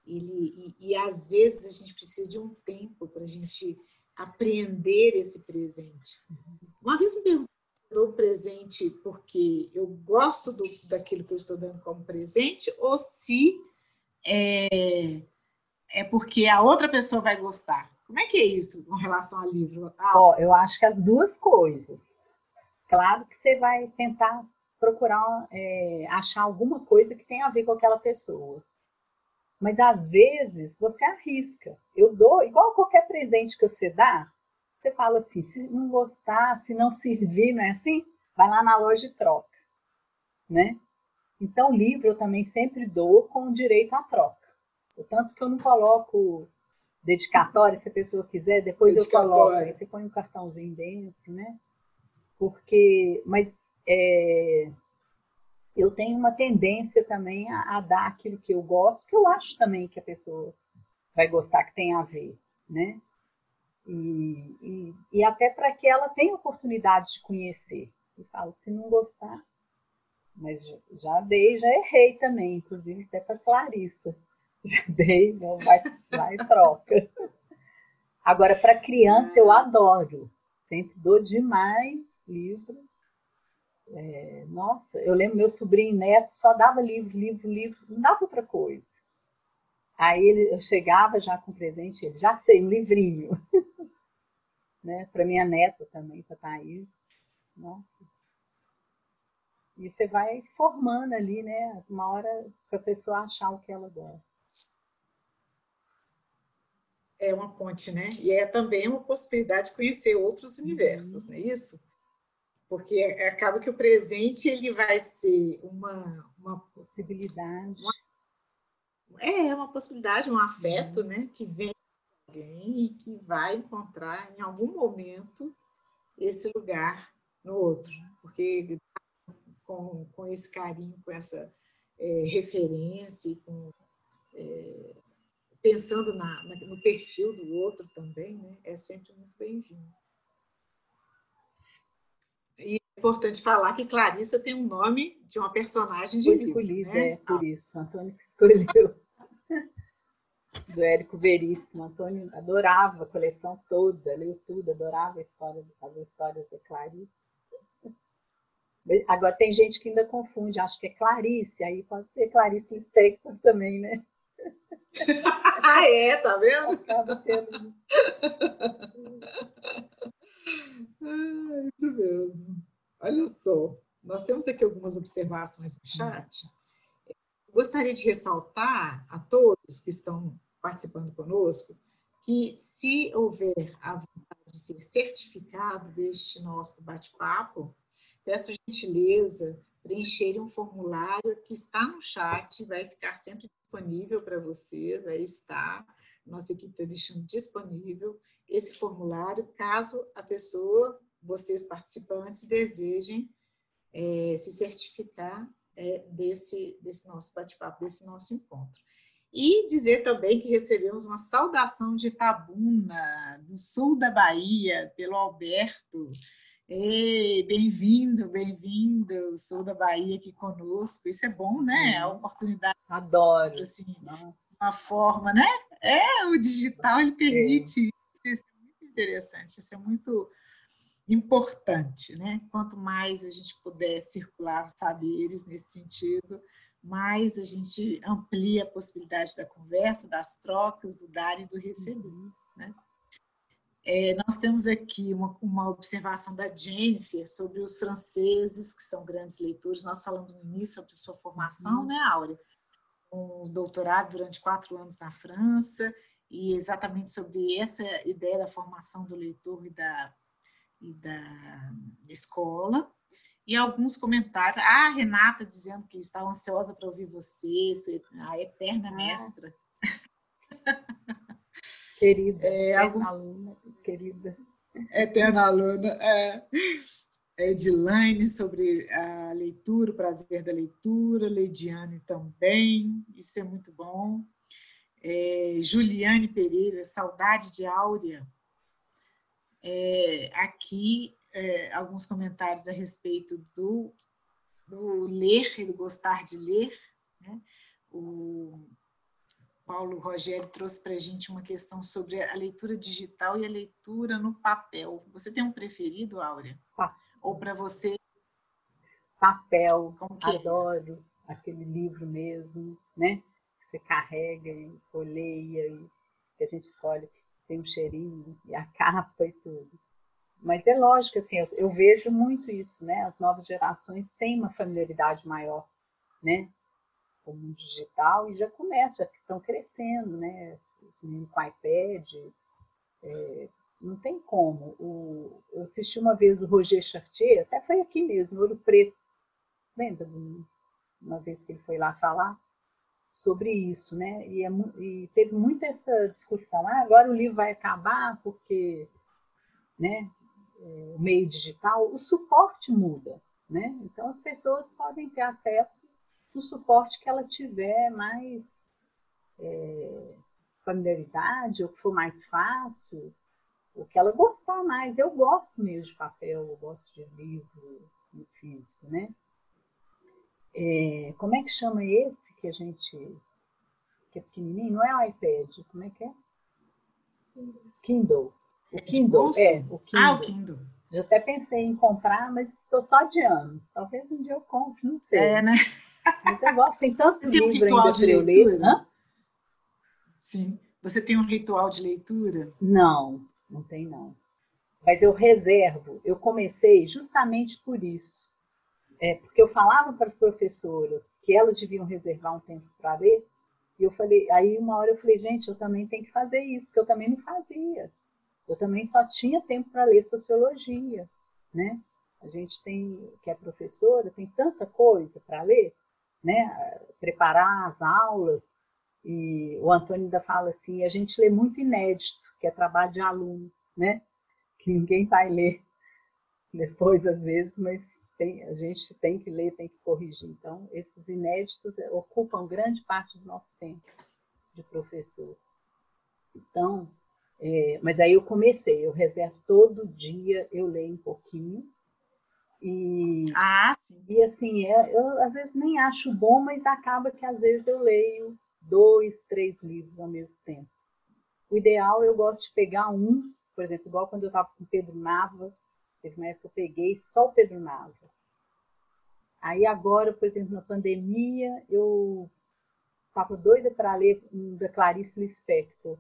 Ele, e, e às vezes a gente precisa de um tempo para a gente apreender esse presente. Uma vez me perguntou dou presente porque eu gosto do, daquilo que eu estou dando como presente ou se é, é porque a outra pessoa vai gostar. Como é que é isso com relação ao livro? Ah, oh, eu acho que as duas coisas. Claro que você vai tentar procurar é, achar alguma coisa que tenha a ver com aquela pessoa. Mas às vezes você arrisca. Eu dou, igual qualquer presente que você dá, você fala assim: se não gostar, se não servir, não é assim? Vai lá na loja e troca. Né? Então, livro eu também sempre dou com direito à troca. Tanto que eu não coloco dedicatória, se a pessoa quiser, depois eu coloco. Aí você põe um cartãozinho dentro, né? Porque, mas é, eu tenho uma tendência também a, a, dar aquilo que eu gosto, que eu acho também que a pessoa vai gostar, que tem a ver, né? E, e, e até para que ela tenha oportunidade de conhecer. E falo, se não gostar, mas já, já dei, já errei também, inclusive até para Clarissa. <laughs> Já dei, não vai, vai troca. Agora, para criança, eu adoro. Sempre dou demais livro é, nossa, eu lembro meu sobrinho neto só dava livro, livro, livro, não dava outra coisa. Aí ele, eu chegava já com presente, ele já sei, um livrinho. <laughs> né? Para minha neta também, para Thaís. Nossa. E você vai formando ali, né? Uma hora para a pessoa achar o que ela gosta. É uma ponte, né? E é também uma possibilidade de conhecer outros universos, uhum. não é isso? Porque é, acaba que o presente ele vai ser uma, uma possibilidade. Uma, é uma possibilidade, um afeto, uhum. né, que vem alguém e que vai encontrar em algum momento esse lugar no outro, porque com, com esse carinho, com essa é, referência, com, é, pensando na, na, no perfil do outro também, né, é sempre muito bem-vindo. E é importante falar que Clarissa tem um nome de uma personagem de livro. Escolhida, né? é, por isso. Antônio que escolheu. <laughs> Do Érico Veríssimo. Antônio adorava a coleção toda, leu tudo, adorava a história, as histórias da Clarissa. Agora tem gente que ainda confunde, acho que é Clarice, aí pode ser Clarice Lispector também, né? <laughs> ah, é, tá vendo? Acaba tendo. <laughs> Ah, isso mesmo. Olha só, nós temos aqui algumas observações no chat. Gostaria de ressaltar a todos que estão participando conosco que, se houver a vontade de ser certificado deste nosso bate-papo, peço gentileza preencherem um formulário que está no chat, vai ficar sempre disponível para vocês, aí está, nossa equipe está deixando disponível esse formulário, caso a pessoa, vocês participantes, desejem é, se certificar é, desse, desse nosso bate-papo, desse nosso encontro. E dizer também que recebemos uma saudação de Tabuna, do sul da Bahia, pelo Alberto. Bem-vindo, bem-vindo, sul da Bahia aqui conosco. Isso é bom, né? A oportunidade. Adoro. Assim, uma forma, né? É, o digital ele permite é isso é muito interessante, isso é muito importante, né? Quanto mais a gente puder circular saberes nesse sentido, mais a gente amplia a possibilidade da conversa, das trocas, do dar e do receber, uhum. né? É, nós temos aqui uma, uma, observação da Jennifer sobre os franceses, que são grandes leitores. Nós falamos no início sobre sua formação, uhum. né, Áurea? Um doutorado durante quatro anos na França e exatamente sobre essa ideia da formação do leitor e da, e da escola. e alguns comentários. Ah, a Renata dizendo que está ansiosa para ouvir você, a eterna ah. mestra. <laughs> Querida, é, alguns... aluna, querida. Eterna aluna. É. Edilane sobre a leitura, o prazer da leitura, Leidiane também, isso é muito bom. É, Juliane Pereira, saudade de Áurea. É, aqui, é, alguns comentários a respeito do, do ler e do gostar de ler. Né? O Paulo Rogério trouxe para a gente uma questão sobre a leitura digital e a leitura no papel. Você tem um preferido, Áurea? Ah. Ou para você? Papel, Como que é adoro é aquele livro mesmo, né? Você carrega e folheia e que a gente escolhe, tem um cheirinho e a capa e tudo. Mas é lógico, assim, eu, eu vejo muito isso, né? As novas gerações têm uma familiaridade maior, né? com o mundo digital e já começam, já estão crescendo, né? Os meninos com iPad, é, não tem como. O, eu assisti uma vez o Roger Chartier, até foi aqui mesmo, Ouro Preto. Lembra? Uma vez que ele foi lá falar sobre isso, né? E, é, e teve muita essa discussão. Ah, agora o livro vai acabar porque, né? É, o meio digital, o suporte muda, né? Então as pessoas podem ter acesso no suporte que ela tiver mais é, familiaridade ou que for mais fácil o que ela gostar mais. Eu gosto mesmo de papel, eu gosto de livro físico, né? É, como é que chama esse que a gente que é pequenininho? Não é o iPad, como é que é? Kindle. O Kindle, é, o Kindle. Ah, o Kindle. Já até pensei em comprar, mas estou só adiando. Talvez um dia eu compre, não sei. É, né? Eu gosto, tem tanto livro um ainda para eu ler. Hã? Sim. Você tem um ritual de leitura? Não, não tem não. Mas eu reservo, eu comecei justamente por isso. É, porque eu falava para as professoras que elas deviam reservar um tempo para ler, e eu falei, aí uma hora eu falei, gente, eu também tenho que fazer isso, porque eu também não fazia. Eu também só tinha tempo para ler sociologia, né? A gente tem, que é professora, tem tanta coisa para ler, né? Preparar as aulas, e o Antônio ainda fala assim, a gente lê muito inédito, que é trabalho de aluno, né? Que ninguém vai ler depois, às vezes, mas tem, a gente tem que ler, tem que corrigir. Então, esses inéditos ocupam grande parte do nosso tempo de professor. Então, é, mas aí eu comecei, eu reservo todo dia, eu leio um pouquinho. E, ah, sim. E assim, é, eu às vezes nem acho bom, mas acaba que às vezes eu leio dois, três livros ao mesmo tempo. O ideal, eu gosto de pegar um, por exemplo, igual quando eu estava com Pedro Nava, teve uma época que eu peguei só o Pedro Nava. Aí agora, por exemplo, na pandemia, eu estava doida para ler um da Clarice Lispector,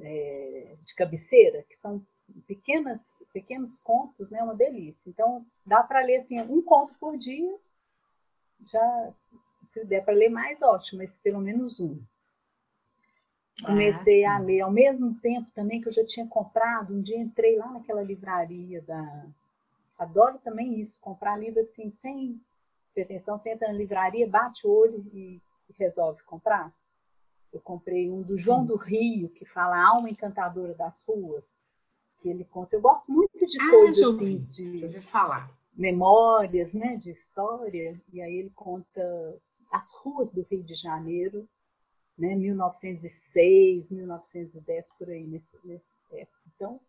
é, de cabeceira, que são pequenas, pequenos contos, né, uma delícia. Então, dá para ler assim, um conto por dia, já se der para ler mais, ótimo, mas pelo menos um. Comecei ah, a ler ao mesmo tempo também que eu já tinha comprado. Um dia entrei lá naquela livraria da. Adoro também isso, comprar livro assim, sem pretensão. Você entra na livraria, bate o olho e, e resolve comprar. Eu comprei um do João Sim. do Rio, que fala a alma encantadora das ruas. Que ele conta. Eu gosto muito de ah, coisas assim. De, de falar. Memórias, né? De história. E aí ele conta as ruas do Rio de Janeiro, né, 1906, 1910, por aí, nesse, nesse época. Então,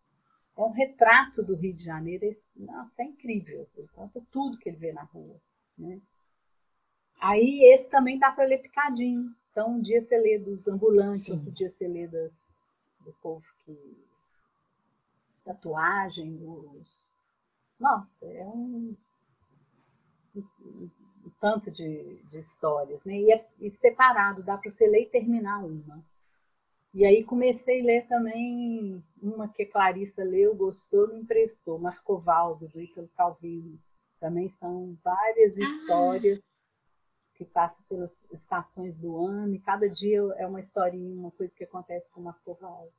é um retrato do Rio de Janeiro, esse, nossa, é incrível, ele conta tudo que ele vê na rua. Né? Aí, esse também dá para ler picadinho. Então, um dia você lê dos ambulantes, Sim. outro dia você lê das, do povo que. tatuagem, os. Nossa, é um tanto de, de histórias, né? E, é, e separado, dá para você ler e terminar uma. E aí comecei a ler também uma que a Clarissa leu, gostou, me emprestou, Marcovaldo, do Ítalo Calvino. Também são várias ah. histórias que passam pelas estações do ano, e cada dia é uma historinha, uma coisa que acontece com Marcovaldo.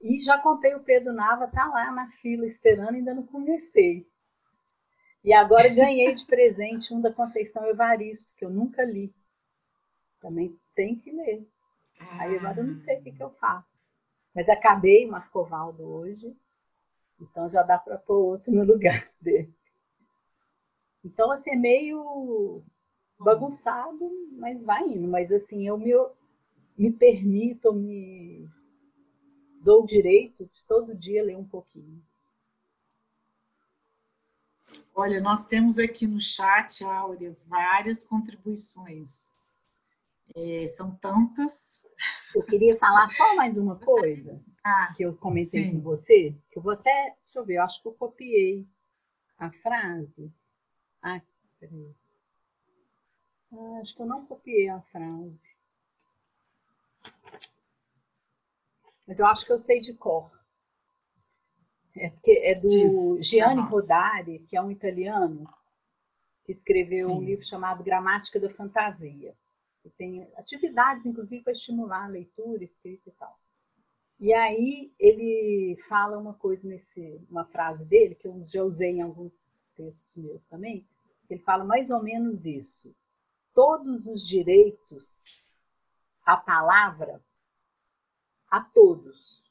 E já comprei o Pedro Nava, tá lá na fila esperando, ainda não comecei. E agora ganhei de presente um da Conceição Evaristo, que eu nunca li. Também tem que ler. Aí agora eu não sei o que, que eu faço. Mas acabei Marcovaldo hoje, então já dá para pôr outro no lugar <laughs> dele. Então, assim, é meio bagunçado, mas vai indo. Mas, assim, eu me, me permito, me dou o direito de todo dia ler um pouquinho. Olha, nós temos aqui no chat, Áurea, várias contribuições. É, são tantas. Eu queria falar só mais uma coisa ah, que eu comentei sim. com você, que eu vou até, deixa eu ver, eu acho que eu copiei a frase. Ah, peraí. Ah, acho que eu não copiei a frase. Mas eu acho que eu sei de cor. É porque é do Diz, Gianni Rodari, que é um italiano, que escreveu Sim. um livro chamado Gramática da Fantasia. Tem atividades, inclusive, para estimular a leitura, escrita e tal. E aí ele fala uma coisa nesse, uma frase dele, que eu já usei em alguns textos meus também, ele fala mais ou menos isso. Todos os direitos à palavra, a todos,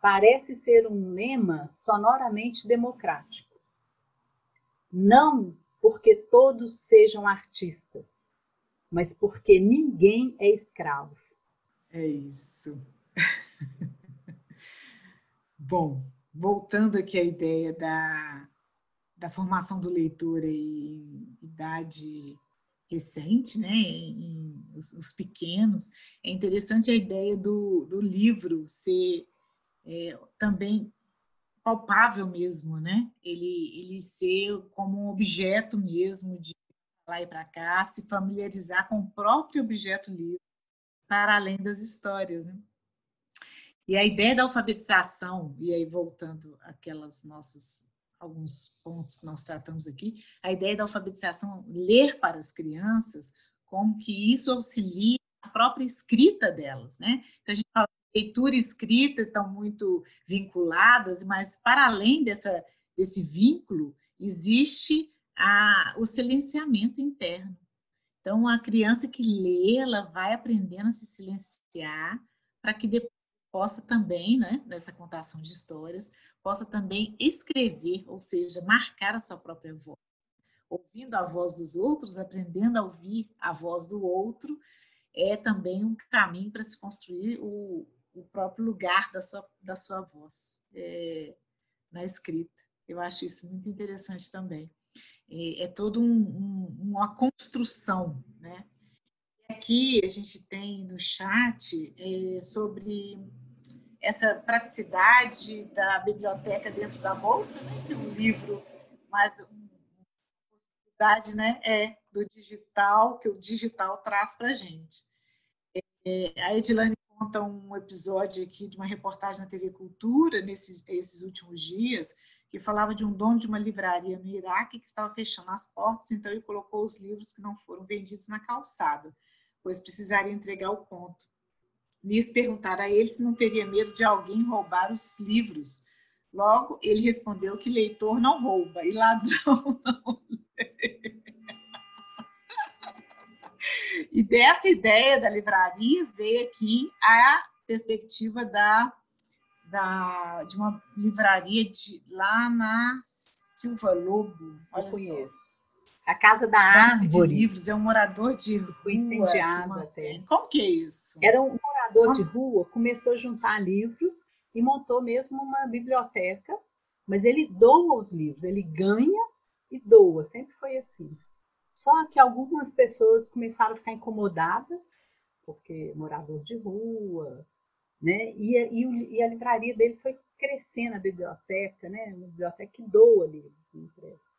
parece ser um lema sonoramente democrático. Não porque todos sejam artistas, mas porque ninguém é escravo. É isso. <laughs> Bom, voltando aqui à ideia da, da formação do leitor em idade recente, né, em, os, os, pequenos, é interessante a ideia do, do livro ser é, também palpável mesmo, né? Ele, ele ser como um objeto mesmo de lá e para cá, se familiarizar com o próprio objeto livro, para além das histórias, né? E a ideia da alfabetização, e aí voltando aquelas nossos alguns pontos que nós tratamos aqui, a ideia da alfabetização, ler para as crianças, como que isso auxilia a própria escrita delas, né? Então a gente fala leitura e escrita estão muito vinculadas, mas para além dessa, desse vínculo, existe a, o silenciamento interno. Então, a criança que lê, ela vai aprendendo a se silenciar para que depois possa também, né, nessa contação de histórias, possa também escrever, ou seja, marcar a sua própria voz. Ouvindo a voz dos outros, aprendendo a ouvir a voz do outro, é também um caminho para se construir o, o próprio lugar da sua, da sua voz é, na escrita. Eu acho isso muito interessante também. É, é toda um, um, uma construção, né? Aqui a gente tem no chat é, sobre essa praticidade da biblioteca dentro da bolsa, né? É um livro, mas uma possibilidade, né? É do digital que o digital traz para a gente. É, a Edilane conta um episódio aqui de uma reportagem na TV Cultura, nesses esses últimos dias, que falava de um dono de uma livraria no Iraque que estava fechando as portas, então ele colocou os livros que não foram vendidos na calçada, pois precisaria entregar o ponto. Nisso perguntaram a ele se não teria medo de alguém roubar os livros. Logo, ele respondeu que leitor não rouba e ladrão <laughs> não lê. E dessa ideia da livraria veio aqui a perspectiva da, da, de uma livraria de, lá na Silva Lobo. Olha Eu conheço. A Casa da Árvore. De livros, é um morador de rua. Foi incendiada até. Como que é isso? Era um morador de rua, começou a juntar livros e montou mesmo uma biblioteca, mas ele doa os livros, ele ganha e doa, sempre foi assim. Só que algumas pessoas começaram a ficar incomodadas, porque morador de rua, né? E, e, e a livraria dele foi crescendo, a biblioteca, né? Uma biblioteca que doa livros.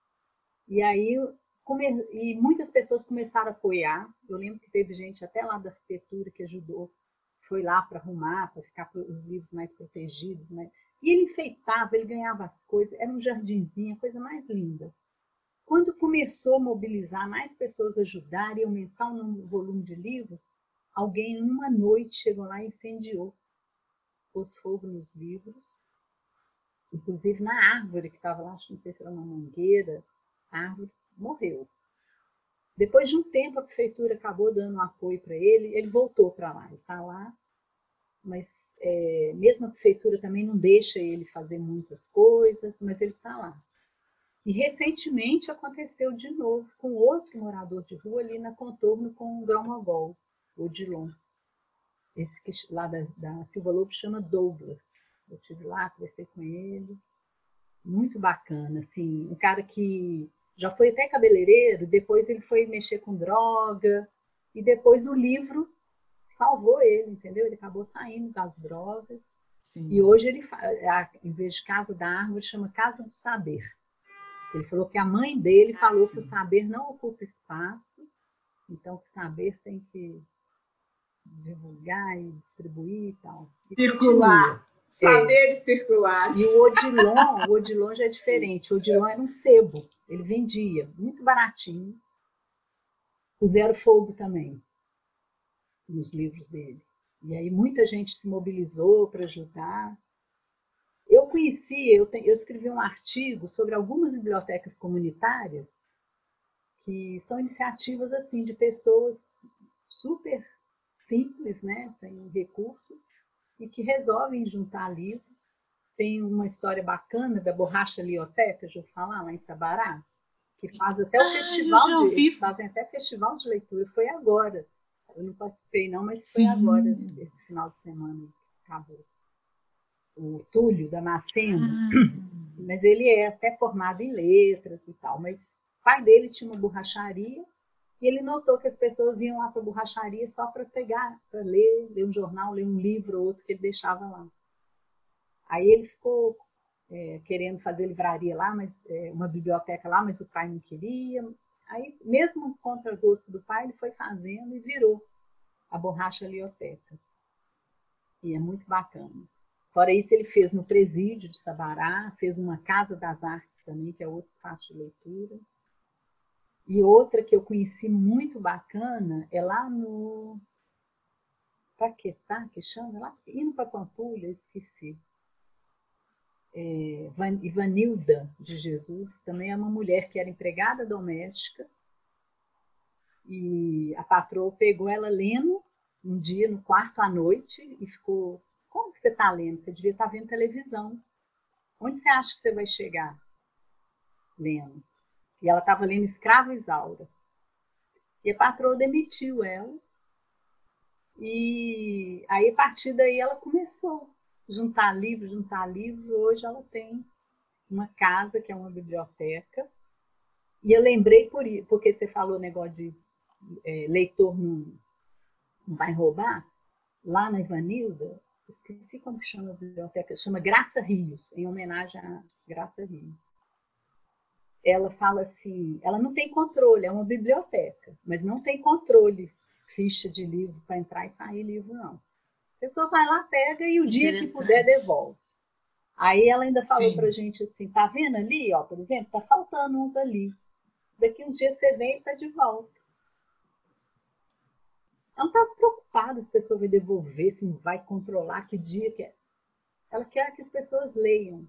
E aí, come, e muitas pessoas começaram a apoiar. Eu lembro que teve gente até lá da arquitetura que ajudou, foi lá para arrumar, para ficar os livros mais protegidos, né? E ele enfeitava, ele ganhava as coisas, era um jardinzinho, a coisa mais linda. Quando começou a mobilizar mais pessoas ajudar e aumentar o volume de livros, alguém numa noite chegou lá e incendiou, pôs fogo nos livros inclusive na árvore que estava lá, acho, não sei se era uma mangueira, a árvore morreu. Depois de um tempo, a prefeitura acabou dando um apoio para ele, ele voltou para lá, está lá, mas é, mesmo a prefeitura também não deixa ele fazer muitas coisas, mas ele está lá. E recentemente aconteceu de novo com outro morador de rua ali na contorno com o Grão o Odilon. Esse que lá da, da Silva Lobo chama Douglas. Eu estive lá, conversei com ele. Muito bacana, assim, um cara que já foi até cabeleireiro, depois ele foi mexer com droga, e depois o livro salvou ele, entendeu? Ele acabou saindo das drogas. Sim. E hoje ele, em vez de Casa da Árvore, chama Casa do Saber. Ele falou que a mãe dele ah, falou sim. que o saber não ocupa espaço, então que o saber tem que divulgar e distribuir e tal. E circular. Saber é. circular. E o Odilon, o Odilon já é diferente. O Odilon era um sebo. Ele vendia muito baratinho. Zero Fogo também, nos livros dele. E aí muita gente se mobilizou para ajudar. Eu conheci, eu, te, eu escrevi um artigo sobre algumas bibliotecas comunitárias que são iniciativas assim de pessoas super simples, né, sem recurso, e que resolvem juntar livros. Tem uma história bacana da Borracha Lioteca, já vou falar, lá em Sabará, que faz até o ah, festival de fazem até festival de leitura. Foi agora. Eu não participei não, mas foi Sim. agora, esse final de semana acabou. O Túlio Damasceno, ah. mas ele é até formado em letras e tal, mas o pai dele tinha uma borracharia e ele notou que as pessoas iam lá para a borracharia só para pegar, para ler, ler um jornal, ler um livro ou outro que ele deixava lá. Aí ele ficou é, querendo fazer livraria lá, mas é, uma biblioteca lá, mas o pai não queria. Aí, mesmo contra o gosto do pai, ele foi fazendo e virou a borracha lioteca. E é muito bacana. Fora isso, ele fez no presídio de Sabará, fez uma casa das artes também, que é outro espaço de leitura. E outra que eu conheci muito bacana é lá no Paquetá, que chama, lá indo para Pampulha, esqueci. É, Ivanilda de Jesus também é uma mulher que era empregada doméstica e a patroa pegou ela lendo um dia no quarto à noite e ficou: Como que você está lendo? Você devia estar tá vendo televisão. Onde você acha que você vai chegar lendo? E ela estava lendo Escravo Isaura. E a patroa demitiu ela. E aí, a partir daí, ela começou a juntar livros, juntar livros. Hoje ela tem uma casa, que é uma biblioteca. E eu lembrei, por porque você falou negócio de é, leitor não, não vai roubar. Lá na Ivanilda, esqueci como chama a biblioteca, chama Graça Rios, em homenagem a Graça Rios ela fala assim, ela não tem controle, é uma biblioteca, mas não tem controle, ficha de livro para entrar e sair livro, não. A pessoa vai lá, pega e o dia que puder devolve. Aí ela ainda falou para a gente assim, tá vendo ali, ó, por exemplo, tá faltando uns ali. Daqui uns dias você vem e tá de volta. Ela não está preocupada se a pessoa vai devolver, se vai controlar que dia que é. Ela quer que as pessoas leiam.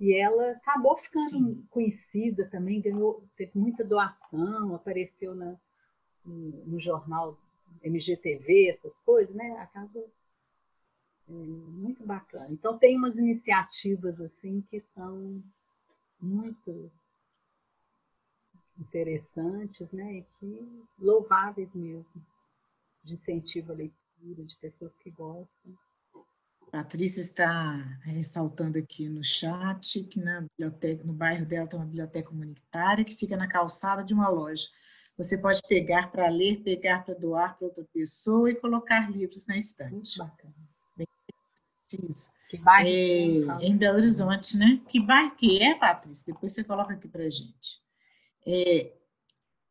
E ela acabou ficando Sim. conhecida também, ganhou, teve muita doação, apareceu na, no, no, jornal MGTV, essas coisas, né? Acaba é, muito bacana. Então tem umas iniciativas assim que são muito interessantes, né? E que louváveis mesmo, de incentivo à leitura, de pessoas que gostam. Patrícia está ressaltando aqui no chat que na biblioteca, no bairro dela tem uma biblioteca comunitária que fica na calçada de uma loja. Você pode pegar para ler, pegar para doar para outra pessoa e colocar livros na estante. Muito bacana. Bem, isso. Que bairro? É, em Belo Horizonte, né? Que bairro que é, Patrícia? Depois você coloca aqui para a gente. É,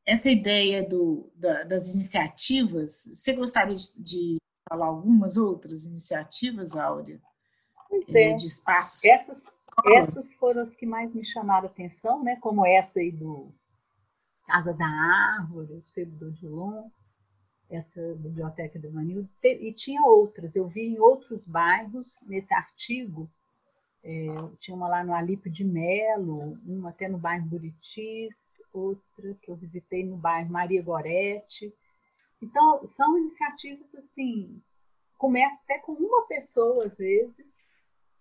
essa ideia do, da, das iniciativas, você gostaria de, de falar algumas outras iniciativas, Áurea? Pois é. De espaços. Essas, essas foram as que mais me chamaram a atenção, né? como essa aí do Casa da Árvore, o Sebo do Odilon, essa biblioteca do Manil, e tinha outras. Eu vi em outros bairros, nesse artigo, É, tinha uma lá no Alípio de Melo, uma até no bairro Buritis, outra que eu visitei no bairro Maria Gorete. Então, são iniciativas assim, começa até com uma pessoa às vezes,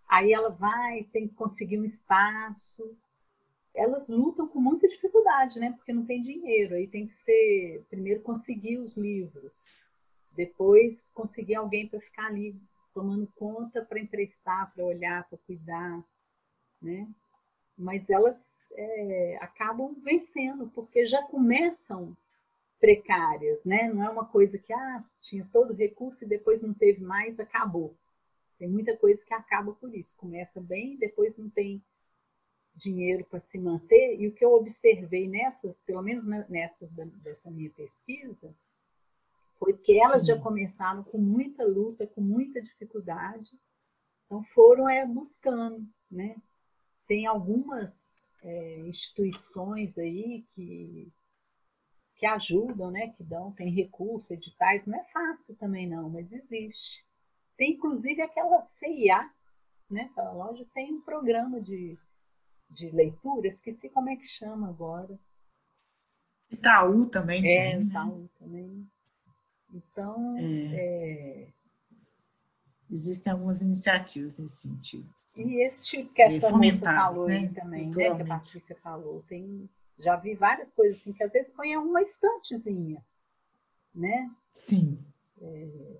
aí ela vai, tem que conseguir um espaço. Elas lutam com muita dificuldade, né? Porque não tem dinheiro, aí tem que ser primeiro conseguir os livros, depois conseguir alguém para ficar ali tomando conta para emprestar, para olhar, para cuidar, né? Mas elas é, acabam vencendo, porque já começam precárias, né? Não é uma coisa que ah, tinha todo o recurso e depois não teve mais, acabou. Tem muita coisa que acaba por isso. Começa bem, depois não tem dinheiro para se manter. E o que eu observei nessas, pelo menos nessas dessa minha pesquisa, foi que elas Sim. já começaram com muita luta, com muita dificuldade, então foram é, buscando, né? Tem algumas é, instituições aí que, que ajudam, né? Que dão, tem recursos, editais, não é fácil também não, mas existe. Tem inclusive aquela CIA, né? Aquela loja tem um programa de, de leitura, esqueci como é que chama agora. Itaú também é, tem. É, Itaú né? também. Então, é. É... existem algumas iniciativas nesse sentido. E esse tipo que essa moça falou né? também, né? Que a Patrícia falou, tem, já vi várias coisas assim que às vezes põe uma estantezinha, né? Sim. É...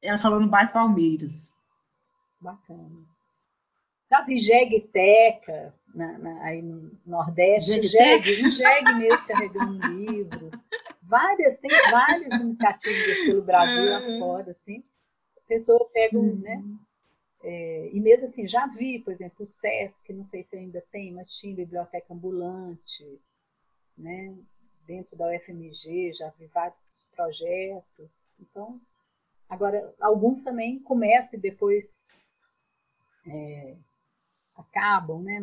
Ela falou no bairro Palmeiras. Bacana. Já vi jegueteca na, na, aí no Nordeste, jegue, um jegue mesmo carregando livros várias, tem várias <laughs> iniciativas pelo Brasil lá é. fora, assim. A pessoa pega, né? É, e mesmo assim, já vi, por exemplo, o SESC, não sei se ainda tem, mas tinha biblioteca ambulante, né? Dentro da UFMG, já vi vários projetos. Então, agora, alguns também começam e depois é, acabam, né?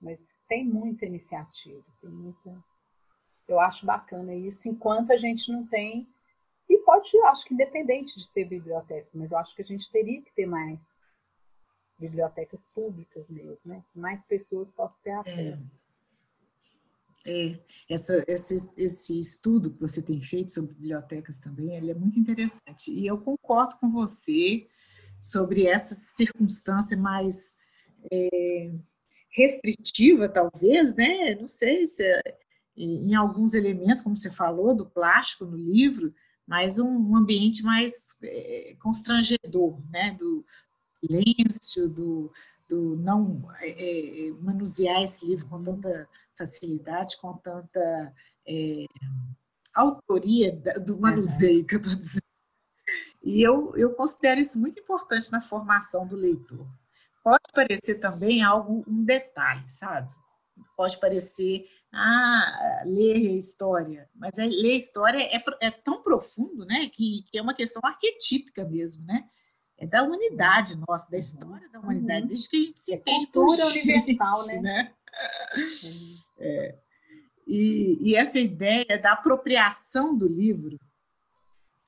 Mas tem muita iniciativa, tem muita eu acho bacana isso, enquanto a gente não tem. E pode, acho que independente de ter biblioteca, mas eu acho que a gente teria que ter mais bibliotecas públicas mesmo, né? Que mais pessoas possam ter acesso. É, é. Essa, esse, esse estudo que você tem feito sobre bibliotecas também, ele é muito interessante. E eu concordo com você sobre essa circunstância mais é, restritiva, talvez, né? Não sei se é, em alguns elementos, como você falou, do plástico no livro, mas um ambiente mais é, constrangedor, né? do silêncio, do, do não é, é, manusear esse livro com tanta facilidade, com tanta é, autoria do manuseio que eu estou dizendo. E eu, eu considero isso muito importante na formação do leitor. Pode parecer também algo, um detalhe, sabe? Pode parecer ah, ler história, mas é, ler história é, é tão profundo, né, que, que, é uma questão arquetípica mesmo, né? É da humanidade nossa, da uhum. história da humanidade, uhum. desde que a gente se é entende cultura universal, né? né? É. E, e, essa ideia da apropriação do livro,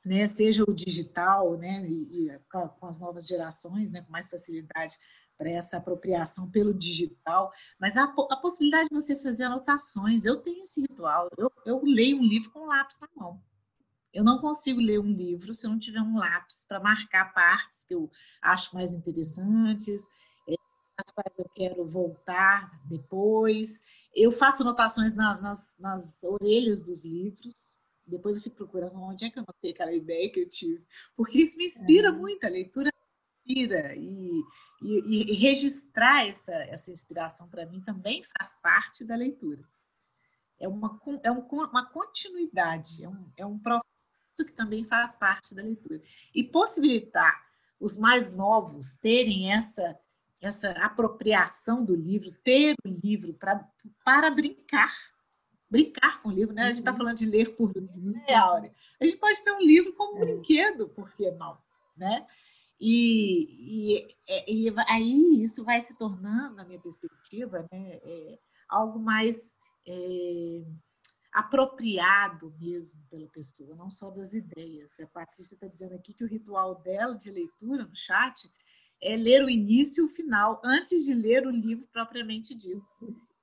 né, seja o digital, né, e, e com as novas gerações, né, com mais facilidade para essa apropriação pelo digital, mas a, a, possibilidade de você fazer anotações. Eu tenho esse ritual, eu, eu leio um livro com lápis na mão. Eu não consigo ler um livro se eu não tiver um lápis para marcar partes que eu acho mais interessantes, é, as quais eu quero voltar depois. Eu faço anotações na, nas, nas orelhas dos livros, depois eu fico procurando onde é que eu notei aquela ideia que eu tive, porque isso me inspira é. muito, a leitura inspira e, e, e registrar essa, essa inspiração para mim também faz parte da leitura. É uma, é um, uma continuidade, é um, é um processo que também faz parte da leitura. E possibilitar os mais novos terem essa, essa apropriação do livro, ter o livro pra, para brincar. Brincar com o livro, né? A gente está uhum. falando de ler por ler, né, Áurea? A gente pode ter um livro como um é. brinquedo, por que não? Né? E, e, é, e, aí isso vai se tornando, na minha perspectiva, né, é, algo mais é, apropriado mesmo pela pessoa, não só das ideias. A Patrícia está dizendo aqui que o ritual dela de leitura no chat é ler o início e o final, antes de ler o livro propriamente dito.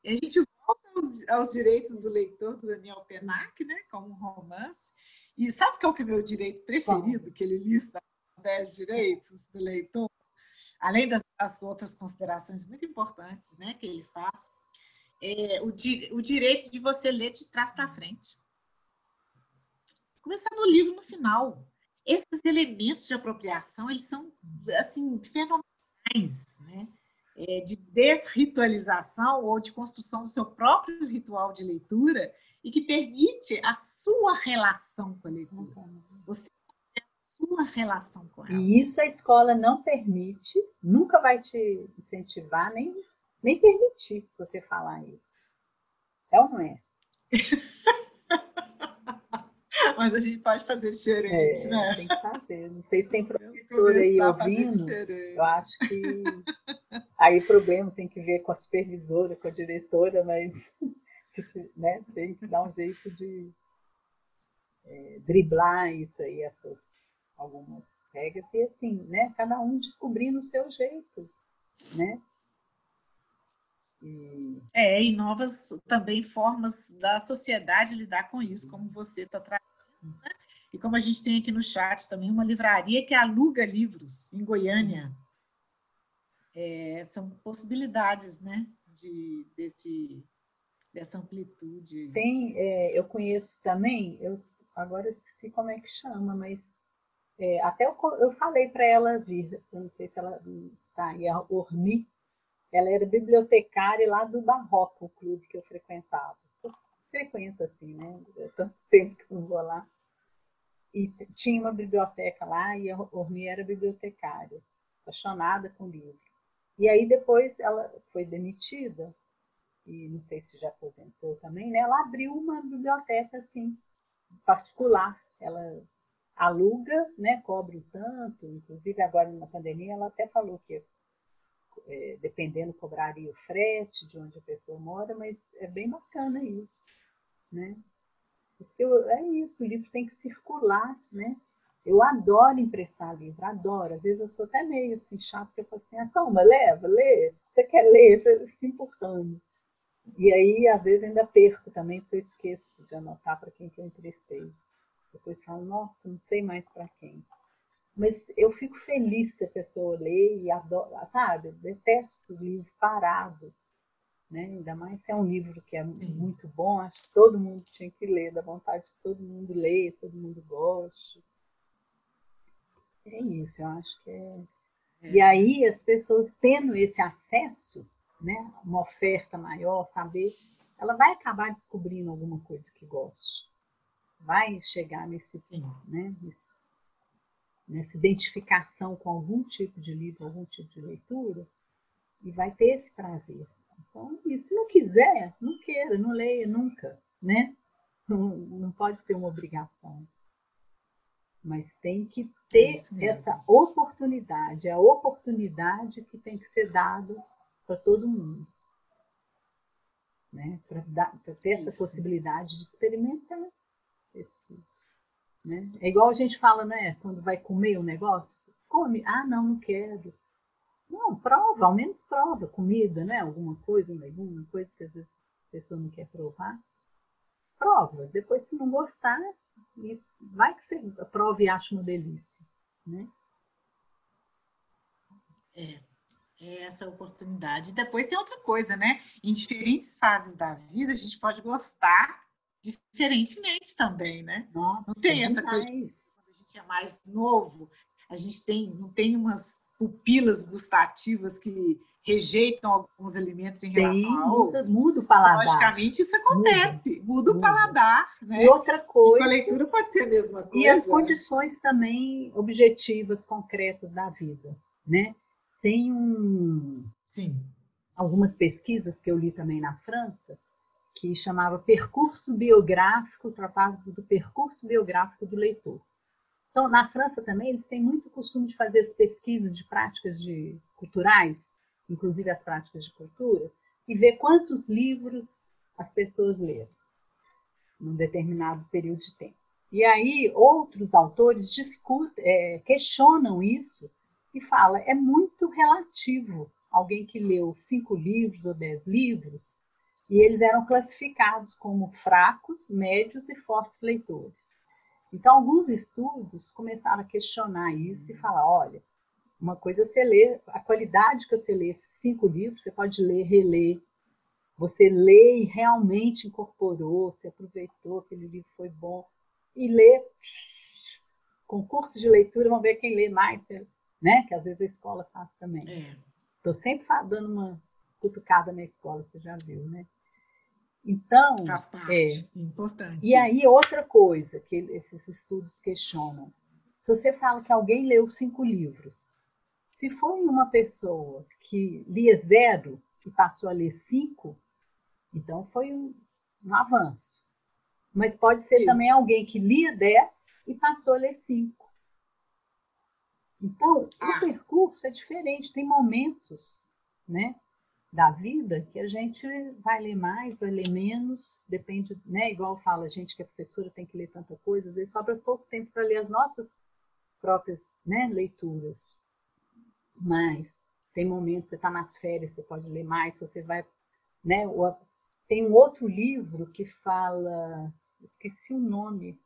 E a gente volta aos, aos direitos do leitor, do Daniel Penac, né, como um romance. E sabe qual que é o meu direito preferido, que ele lista os dez direitos do leitor? Além das, das outras considerações muito importantes né, que ele faz, é o, di, o direito de você ler de trás para frente. Começar no livro no final. Esses elementos de apropriação, eles são, assim, fenomenais, né? É, de desritualização ou de construção do seu próprio ritual de leitura e que permite a sua relação com a leitura. Você sua relação com ela. E isso a escola não permite, nunca vai te incentivar, nem, nem permitir você falar isso. É ou não é? <laughs> Mas a gente pode fazer diferente, é, né? Tem que fazer. Não sei se tem professor aí ouvindo. Eu acho que aí o problema tem que ver com a supervisora, com a diretora, mas <laughs> né, tem que dar um jeito de é, driblar isso aí, essas algumas regras, e assim, né? Cada um descobrindo o seu jeito, né? E... É, e novas também formas da sociedade lidar com isso, como você está trazendo. Né? E como a gente tem aqui no chat também uma livraria que aluga livros em Goiânia. É, são possibilidades né, de, desse, dessa amplitude. Tem, é, eu conheço também, eu, agora eu esqueci como é que chama, mas é, até eu, eu falei para ela vir, eu não sei se ela está aí, a Ormi, ela era bibliotecária lá do Barroco, o clube que eu frequentava. Eu frequento assim, né? Há tanto tempo que eu não vou lá. E tinha uma biblioteca lá e a Ormi era bibliotecária, apaixonada com livro. E aí depois ela foi demitida, e não sei se já aposentou também, né? Ela abriu uma biblioteca assim, particular. Ela aluga, né? Cobre um tanto, inclusive agora na pandemia ela até falou que é, dependendo, cobraria o frete de onde a pessoa mora, mas é bem bacana isso, né? Porque eu, é isso, o livro tem que circular, né? Eu adoro emprestar livro, adoro. Às vezes eu sou até meio assim, chato, porque eu falo assim, ah, toma, leva, lê. Você quer ler? Eu fico empurrando. E aí, às vezes, ainda perco também, porque eu esqueço de anotar para quem que eu emprestei. Depois falo, nossa, não sei mais para quem. Mas eu fico feliz se a pessoa lê e adora, sabe? Eu detesto livro parado. Né? Ainda mais se é um livro que é muito bom, acho que todo mundo tinha que ler, dá vontade que todo mundo leia, todo mundo goste. É isso, eu acho que é. é. E aí as pessoas tendo esse acesso, né, uma oferta maior, saber, ela vai acabar descobrindo alguma coisa que goste. Vai chegar nesse, né, nesse nessa identificação com algum tipo de livro, algum tipo de leitura, e vai ter esse prazer. Então, e se não quiser, não queira, não leia nunca, né? Não, não pode ser uma obrigação. Mas tem que ter essa oportunidade, é a oportunidade que tem que ser dada para todo mundo. Né? Para ter essa Isso. possibilidade de experimentar esse, né? É igual a gente fala, né? Quando vai comer um negócio, come. Ah, não, não quero. Não, prova, ao menos prova comida, né? Alguma coisa, alguma coisa que às vezes a pessoa não quer provar. Prova. Depois, se não gostar, vai que você prova e acha uma delícia, né? É, é essa oportunidade. Depois tem outra coisa, né? Em diferentes fases da vida, a gente pode gostar diferentemente também, né? Nossa, não tem essa coisa quando a gente é mais novo, a gente tem não tem umas pupilas gustativas que rejeitam alguns alimentos em relação tem, a outros. Muda o paladar. Logicamente isso acontece, muda, muda, muda. o paladar, né? E outra coisa. E com a leitura pode ser a mesma coisa. E as condições também objetivas, concretas da vida, né? Tem um Sim. algumas pesquisas que eu li também na França que chamava Percurso Biográfico, tratava do percurso biográfico do leitor. Então, na França também, eles têm muito costume de fazer as pesquisas de práticas de, culturais, inclusive as práticas de cultura, e ver quantos livros as pessoas leram num determinado período de tempo. E aí, outros autores discutem, é, questionam isso e fala, é muito relativo alguém que leu cinco livros ou dez livros, e eles eram classificados como fracos, médios e fortes leitores. Então, alguns estudos começaram a questionar isso e falar: olha, uma coisa é você ler, a qualidade que você lê esses cinco livros, você pode ler, reler. Você lê e realmente incorporou, você aproveitou, aquele livro foi bom. E lê, concurso de leitura, vamos ver quem lê mais, né? Que às vezes a escola faz também. Estou é. sempre dando uma cutucada na escola, você já viu, né? Então, faz parte, é importante. E isso. aí outra coisa que esses estudos questionam: se você fala que alguém leu cinco livros, se foi uma pessoa que lia zero e passou a ler cinco, então foi um, um avanço. Mas pode ser Isso. também alguém que lia dez e passou a ler cinco. Então, ah. o percurso é diferente, tem momentos, né, da vida que a gente vai ler mais, vai ler menos, depende, né, igual fala a gente que a professora tem que ler tanta coisa, às vezes sobra pouco tempo para ler as nossas próprias, né, leituras. Mas tem momentos, você está nas férias, você pode ler mais, você vai. Né, tem um outro livro que fala, esqueci o nome,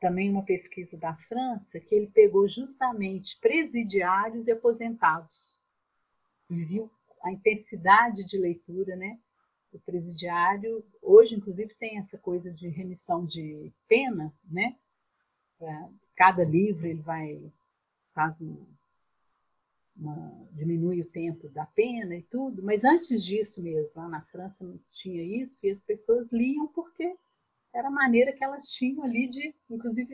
também uma pesquisa da França, que ele pegou justamente presidiários e aposentados. E viu a intensidade de leitura, né? O presidiário, hoje, inclusive, tem essa coisa de remissão de pena, né? Cada livro ele vai faz um, uma, diminui o tempo da pena e tudo, mas antes disso mesmo, lá na França não tinha isso, e as pessoas liam porque era a maneira que elas tinham ali de, inclusive,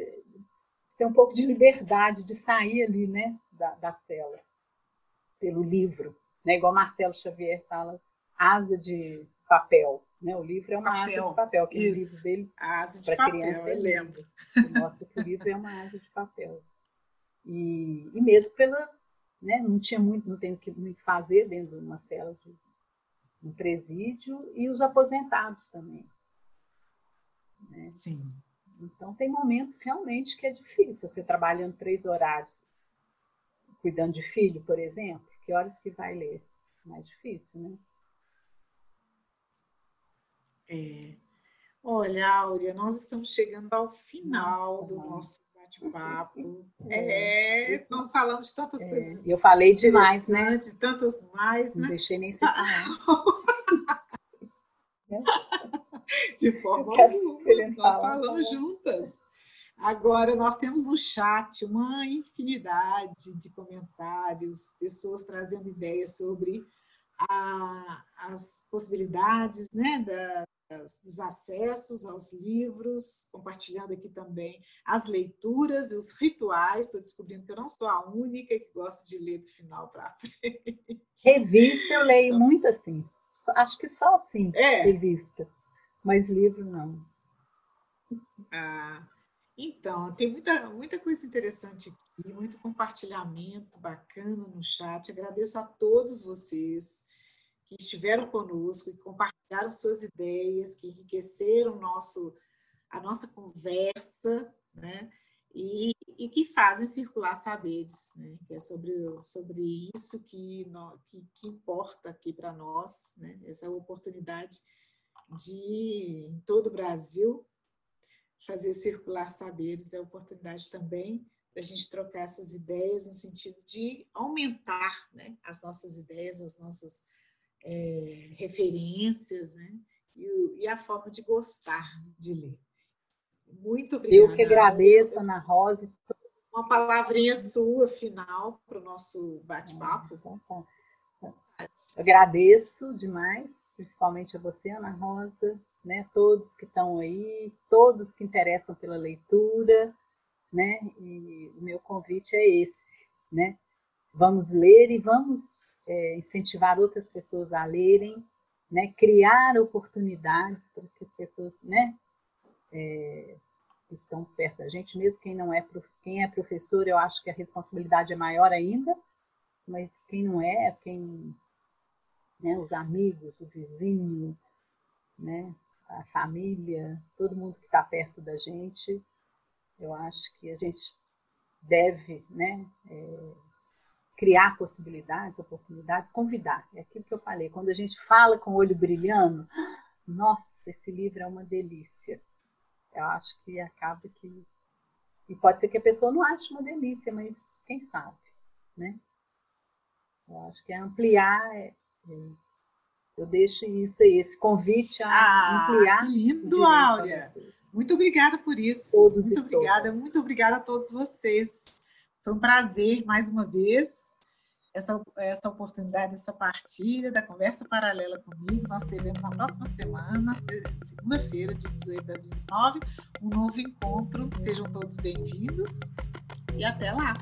de ter um pouco de liberdade de sair ali, né, da, da cela, pelo livro, né, igual Marcelo Xavier fala, asa de papel, né, o livro é uma papel. asa de papel, que o livro dele para criança eu lembro. mostra que o livro é uma asa de papel. E, e mesmo pela né? não tinha muito, não tem o que fazer dentro de uma cela de um presídio, e os aposentados também. Né? Sim. Então, tem momentos realmente que é difícil, você trabalhando três horários, cuidando de filho, por exemplo, que horas que vai ler? Mais difícil, né? É. Olha, Áurea, nós estamos chegando ao final Nossa, do nosso bate-papo. <laughs> É, é não falamos de tantas é, coisas. Eu falei demais, né? De tantas mais, né? Não deixei nem se falar. <laughs> de forma alguma. Nós falamos juntas. Agora, nós temos no chat uma infinidade de comentários, pessoas trazendo ideias sobre a, as possibilidades né, da, dos acessos aos livros, compartilhando aqui também as leituras e os rituais. Estou descobrindo que eu não sou a única que gosta de ler do final para frente. Revista eu leio então, muito assim. Acho que só assim, é. revista. Mas livro não. Ah, então, tem muita, muita coisa interessante aqui, muito compartilhamento bacana no chat. Agradeço a todos vocês que estiveram conosco e compartilharam suas ideias, que enriqueceram nosso, a nossa conversa, né? E, e que fazem circular saberes, né? Que é sobre, sobre isso que, no, que, que importa aqui para nós, né? Essa oportunidade de, em todo o Brasil, fazer circular saberes, é a oportunidade também da gente trocar essas ideias no sentido de aumentar né, as nossas ideias, as nossas é, referências, né? E, e, a forma de gostar de ler. Muito obrigada. Eu que agradeço, Ana Rosa. Uma palavrinha sua final para o nosso bate-papo. Tá, tá. Agradeço demais, principalmente a você, Ana Rosa, né? Todos que estão aí, todos que interessam pela leitura, né? E o meu convite é esse, né? Vamos ler e vamos é, incentivar outras pessoas a lerem, né, criar oportunidades para que as pessoas, né, é, estão perto da gente, mesmo quem não é quem é professor, eu acho que a responsabilidade é maior ainda, mas quem não é, quem, né, os amigos, o vizinho, né, a família, todo mundo que está perto da gente, eu acho que a gente deve, né, é, criar possibilidades, oportunidades, convidar. É aquilo que eu falei. Quando a gente fala com o olho brilhando, nossa, esse livro é uma delícia. Eu acho que acaba que. E pode ser que a pessoa não ache uma delícia, mas quem sabe, né? Eu acho que é ampliar. É, é, eu deixo isso aí, esse convite a ah, ampliar. Que lindo, Áurea! Muito obrigada por isso. Todos muito obrigada, todas. muito obrigada a todos vocês. Foi um prazer mais uma vez essa, essa oportunidade, essa partilha da conversa paralela comigo. Nós teremos na próxima semana, segunda-feira, de 18 às 19, um novo encontro. Sejam todos bem-vindos e até lá!